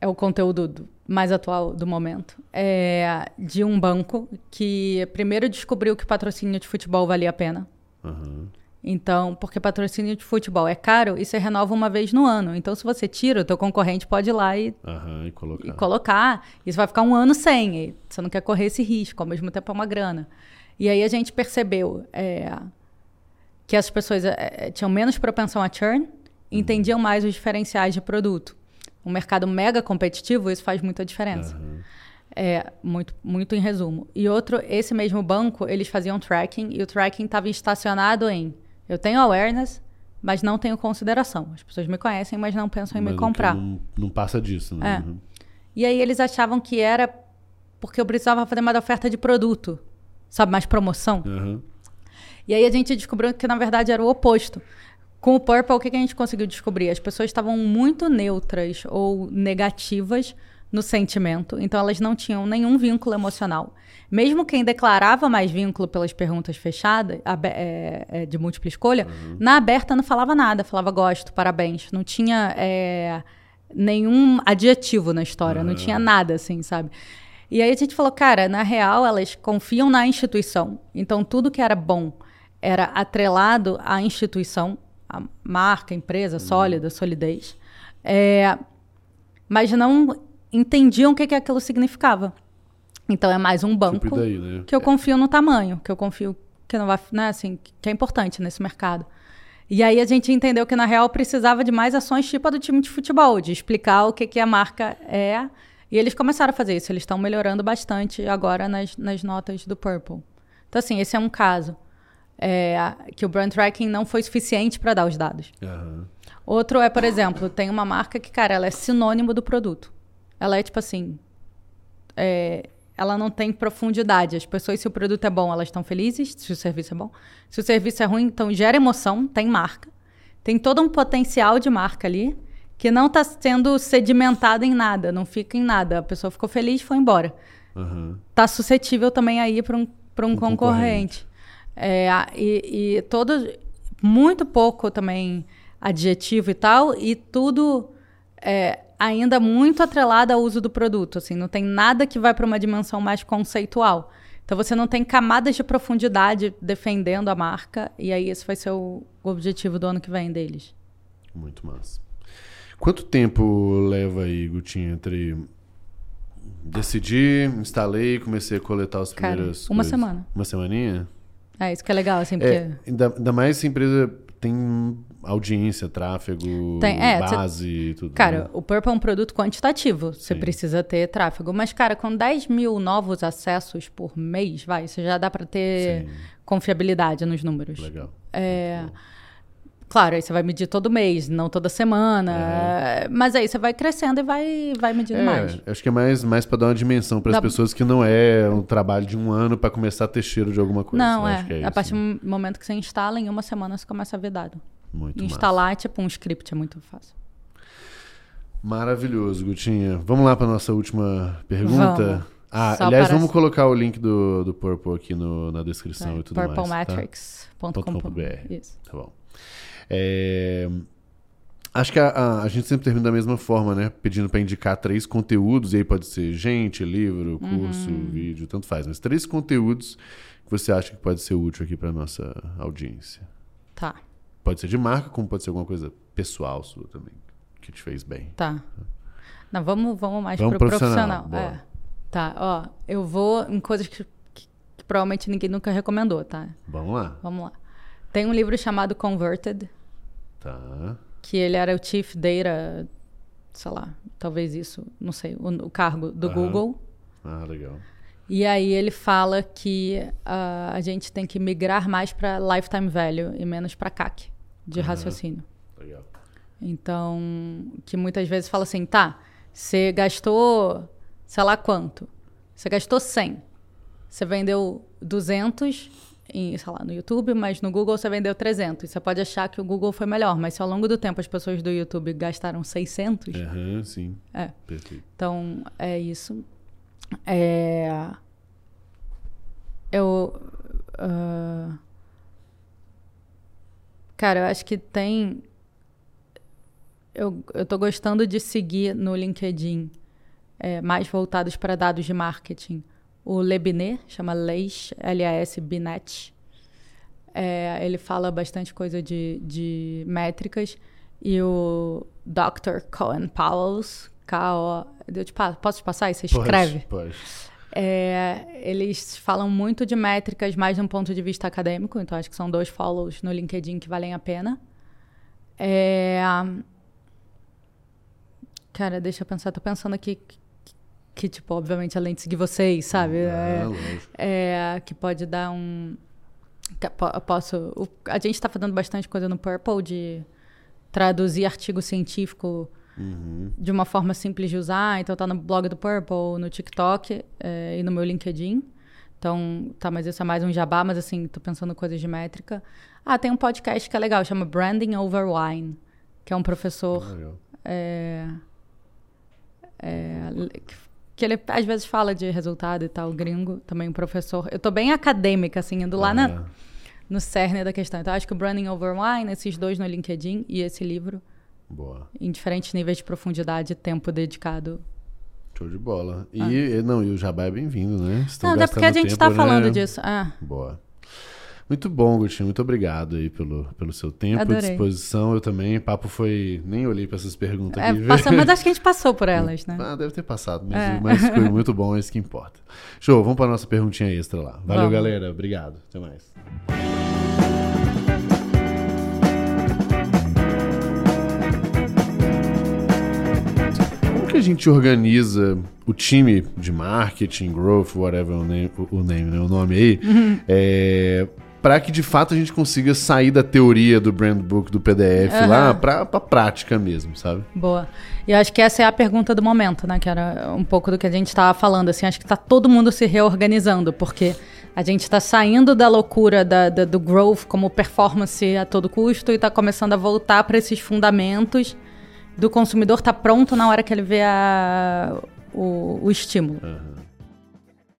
é o conteúdo do, mais atual do momento, é de um banco que primeiro descobriu que patrocínio de futebol valia a pena. Uhum. Então, porque patrocínio de futebol é caro e você renova uma vez no ano. Então, se você tira, o teu concorrente pode ir lá e, uhum, e colocar. E colocar. E você vai ficar um ano sem. Você não quer correr esse risco, ao mesmo tempo é uma grana. E aí a gente percebeu é, que as pessoas é, é tinham menos propensão a churn, uhum. entendiam mais os diferenciais de produto. Um mercado mega competitivo, isso faz muita diferença. Uhum. É, muito, muito em resumo. E outro, esse mesmo banco, eles faziam tracking e o tracking estava estacionado em eu tenho awareness, mas não tenho consideração. As pessoas me conhecem, mas não pensam em mas me comprar. Não, não, passa disso, né? É. Uhum. E aí eles achavam que era porque eu precisava fazer mais oferta de produto, sabe, mais promoção. Uhum. E aí a gente descobriu que na verdade era o oposto. Com o Purple, o que a gente conseguiu descobrir? As pessoas estavam muito neutras ou negativas no sentimento, então elas não tinham nenhum vínculo emocional. Mesmo quem declarava mais vínculo pelas perguntas fechadas, é, é, de múltipla escolha, uhum. na aberta não falava nada, falava gosto, parabéns. Não tinha é, nenhum adjetivo na história, uhum. não tinha nada assim, sabe? E aí a gente falou, cara, na real elas confiam na instituição. Então tudo que era bom era atrelado à instituição, a marca, empresa uhum. sólida, solidez. É, mas não entendiam o que, que aquilo significava. Então é mais um banco tipo daí, né? que eu confio no tamanho, que eu confio que não vai, né, assim, que é importante nesse mercado. E aí a gente entendeu que na real precisava de mais ações tipo a do time de futebol, de explicar o que que a marca é. E eles começaram a fazer isso. Eles estão melhorando bastante agora nas, nas notas do Purple. Então, assim, esse é um caso é, que o brand tracking não foi suficiente para dar os dados. Aham. Outro é, por exemplo, tem uma marca que, cara, ela é sinônimo do produto. Ela é tipo assim. é, ela não tem profundidade. As pessoas, se o produto é bom, elas estão felizes. Se o serviço é bom. Se o serviço é ruim, então gera emoção, tem marca. Tem todo um potencial de marca ali que não está sendo sedimentado em nada, não fica em nada. A pessoa ficou feliz e foi embora. Aham. Tá suscetível também aí para um, pra um Um concorrente. É, a- e, e todo, muito pouco também adjetivo e tal, e tudo é, ainda muito atrelado ao uso do produto. Assim, não tem nada que vai para uma dimensão mais conceitual. Então você não tem camadas de profundidade defendendo a marca, e aí esse vai ser o, objetivo do ano que vem deles. Muito massa. Quanto tempo leva aí, Gutinho, entre decidi, instalei, comecei a coletar as Cara, primeiras uma coisas? semana. Uma semaninha? É isso que é legal, assim, porque. É, ainda, ainda mais essa empresa tem audiência, tráfego, Tem, é, base e tudo. Cara, né? o Purple é um produto quantitativo. Você precisa ter tráfego. Mas, cara, com 10 mil novos acessos por mês, vai, você já dá para ter Sim. confiabilidade nos números. Legal. É, claro, aí você vai medir todo mês, não toda semana. é, Mas aí você vai crescendo e vai, vai medindo É, mais. acho que é mais, mais para dar uma dimensão para as Dá- pessoas que não é um trabalho de um ano para começar a ter cheiro de alguma coisa. Não, Eu é. acho que é a partir né? do momento que você instala, em uma semana você começa a ver dado. Muito Instalar é tipo um script, é muito fácil. Maravilhoso, Gutinha. Vamos lá para nossa última pergunta? Vamos. Ah, Só aliás, vamos colocar o link do, do Purple aqui no, na descrição É, e tudo mais. Tá? purplematrix.com.br. .com.br. Isso. Tá bom. É, Acho que a, a- a gente sempre termina da mesma forma, né? Pedindo para indicar três conteúdos, e aí pode ser gente, livro, curso, Uhum. vídeo, tanto faz, mas três conteúdos que você acha que pode ser útil aqui para nossa audiência. Tá. Pode ser de marca, como pode ser alguma coisa pessoal sua também, que te fez bem. Tá. Não, vamos, vamos mais Vamos pro profissional, profissional. É. Tá, ó. Eu vou em coisas que, que- que provavelmente ninguém nunca recomendou, tá? Vamos lá. Vamos lá. Tem um livro chamado Converted, Tá. que ele era o Chief Data, sei lá, talvez isso, não sei, o, o cargo do. Google. Ah, legal. E aí ele fala que ah, a gente tem que migrar mais para lifetime value e menos para CAC de Aham. raciocínio. Legal. Então, que muitas vezes fala assim, tá, você gastou, sei lá quanto. Você gastou 100. Você vendeu 200 em, sei lá, no YouTube, mas no Google você vendeu 300. Você pode achar que o Google foi melhor, mas se ao longo do tempo as pessoas do YouTube gastaram 600, Aham, sim. é. Perfeito. Então, é isso. É... Eu. ah, Cara, eu acho que tem. Eu, eu tô gostando de seguir no LinkedIn, é, mais voltados para dados de marketing. O Lebinet, chama Leish, L-A-S Binet. É, ele fala bastante coisa de, de métricas. E o Dr. Cohen Powells, K-O. Eu te pa- Posso te passar? E você escreve? Pode. pode. É, eles falam muito de métricas mais de um ponto de vista acadêmico, então acho que são dois follows no LinkedIn que valem a pena. É, cara, deixa eu pensar, tô pensando aqui que, que, tipo, obviamente, além de seguir vocês, sabe? É, Ah, lógico. é, que pode dar um. Posso. a gente está fazendo bastante coisa no Purple de traduzir artigo científico Uhum. de uma forma simples de usar. Então tá no blog do Purple, no TikTok eh, e no meu LinkedIn. Então, tá, mas isso é mais um jabá, mas assim, tô pensando coisas de métrica. Ah, tem um podcast que é legal, chama Branding Over Wine, que é um professor é, é, que- que ele às vezes fala de resultado e tal, gringo, também um professor. Eu tô bem acadêmica, assim, indo lá na, Ah, no cerne da questão. Então, acho que o Branding Over Wine, esses dois no LinkedIn e esse livro, Boa. em diferentes níveis de profundidade e tempo dedicado. Show de bola. E, e- não, e o Jabá é bem-vindo, né? Estão Ah. Não, até porque a gente tempo, tá falando né? disso. Ah, Boa. Muito bom, Gutinho. Muito obrigado aí pelo, pelo seu tempo e Adorei. disposição. Eu também. O papo foi. Nem olhei para essas perguntas é, aqui. passa- mas acho que a gente passou por elas, né? Ah, deve ter passado, mas, É. mas foi muito bom, é isso que importa. Show, vamos para nossa perguntinha extra lá. Valeu, Vamos. galera. Obrigado. Até mais. Que a gente organiza o time de marketing, growth, whatever o name, o, name, né, o nome aí, uhum. é, para que de fato a gente consiga sair da teoria do brand book, do PDF uhum. lá, para a prática mesmo, sabe? Boa. E acho que essa é a pergunta do momento, né? Que era um pouco do que a gente estava falando. Assim, acho que está todo mundo se reorganizando, porque a gente está saindo da loucura da, da, do growth como performance a todo custo e está começando a voltar para esses fundamentos do consumidor estar tá pronto na hora que ele vê a, o, o estímulo. Uhum.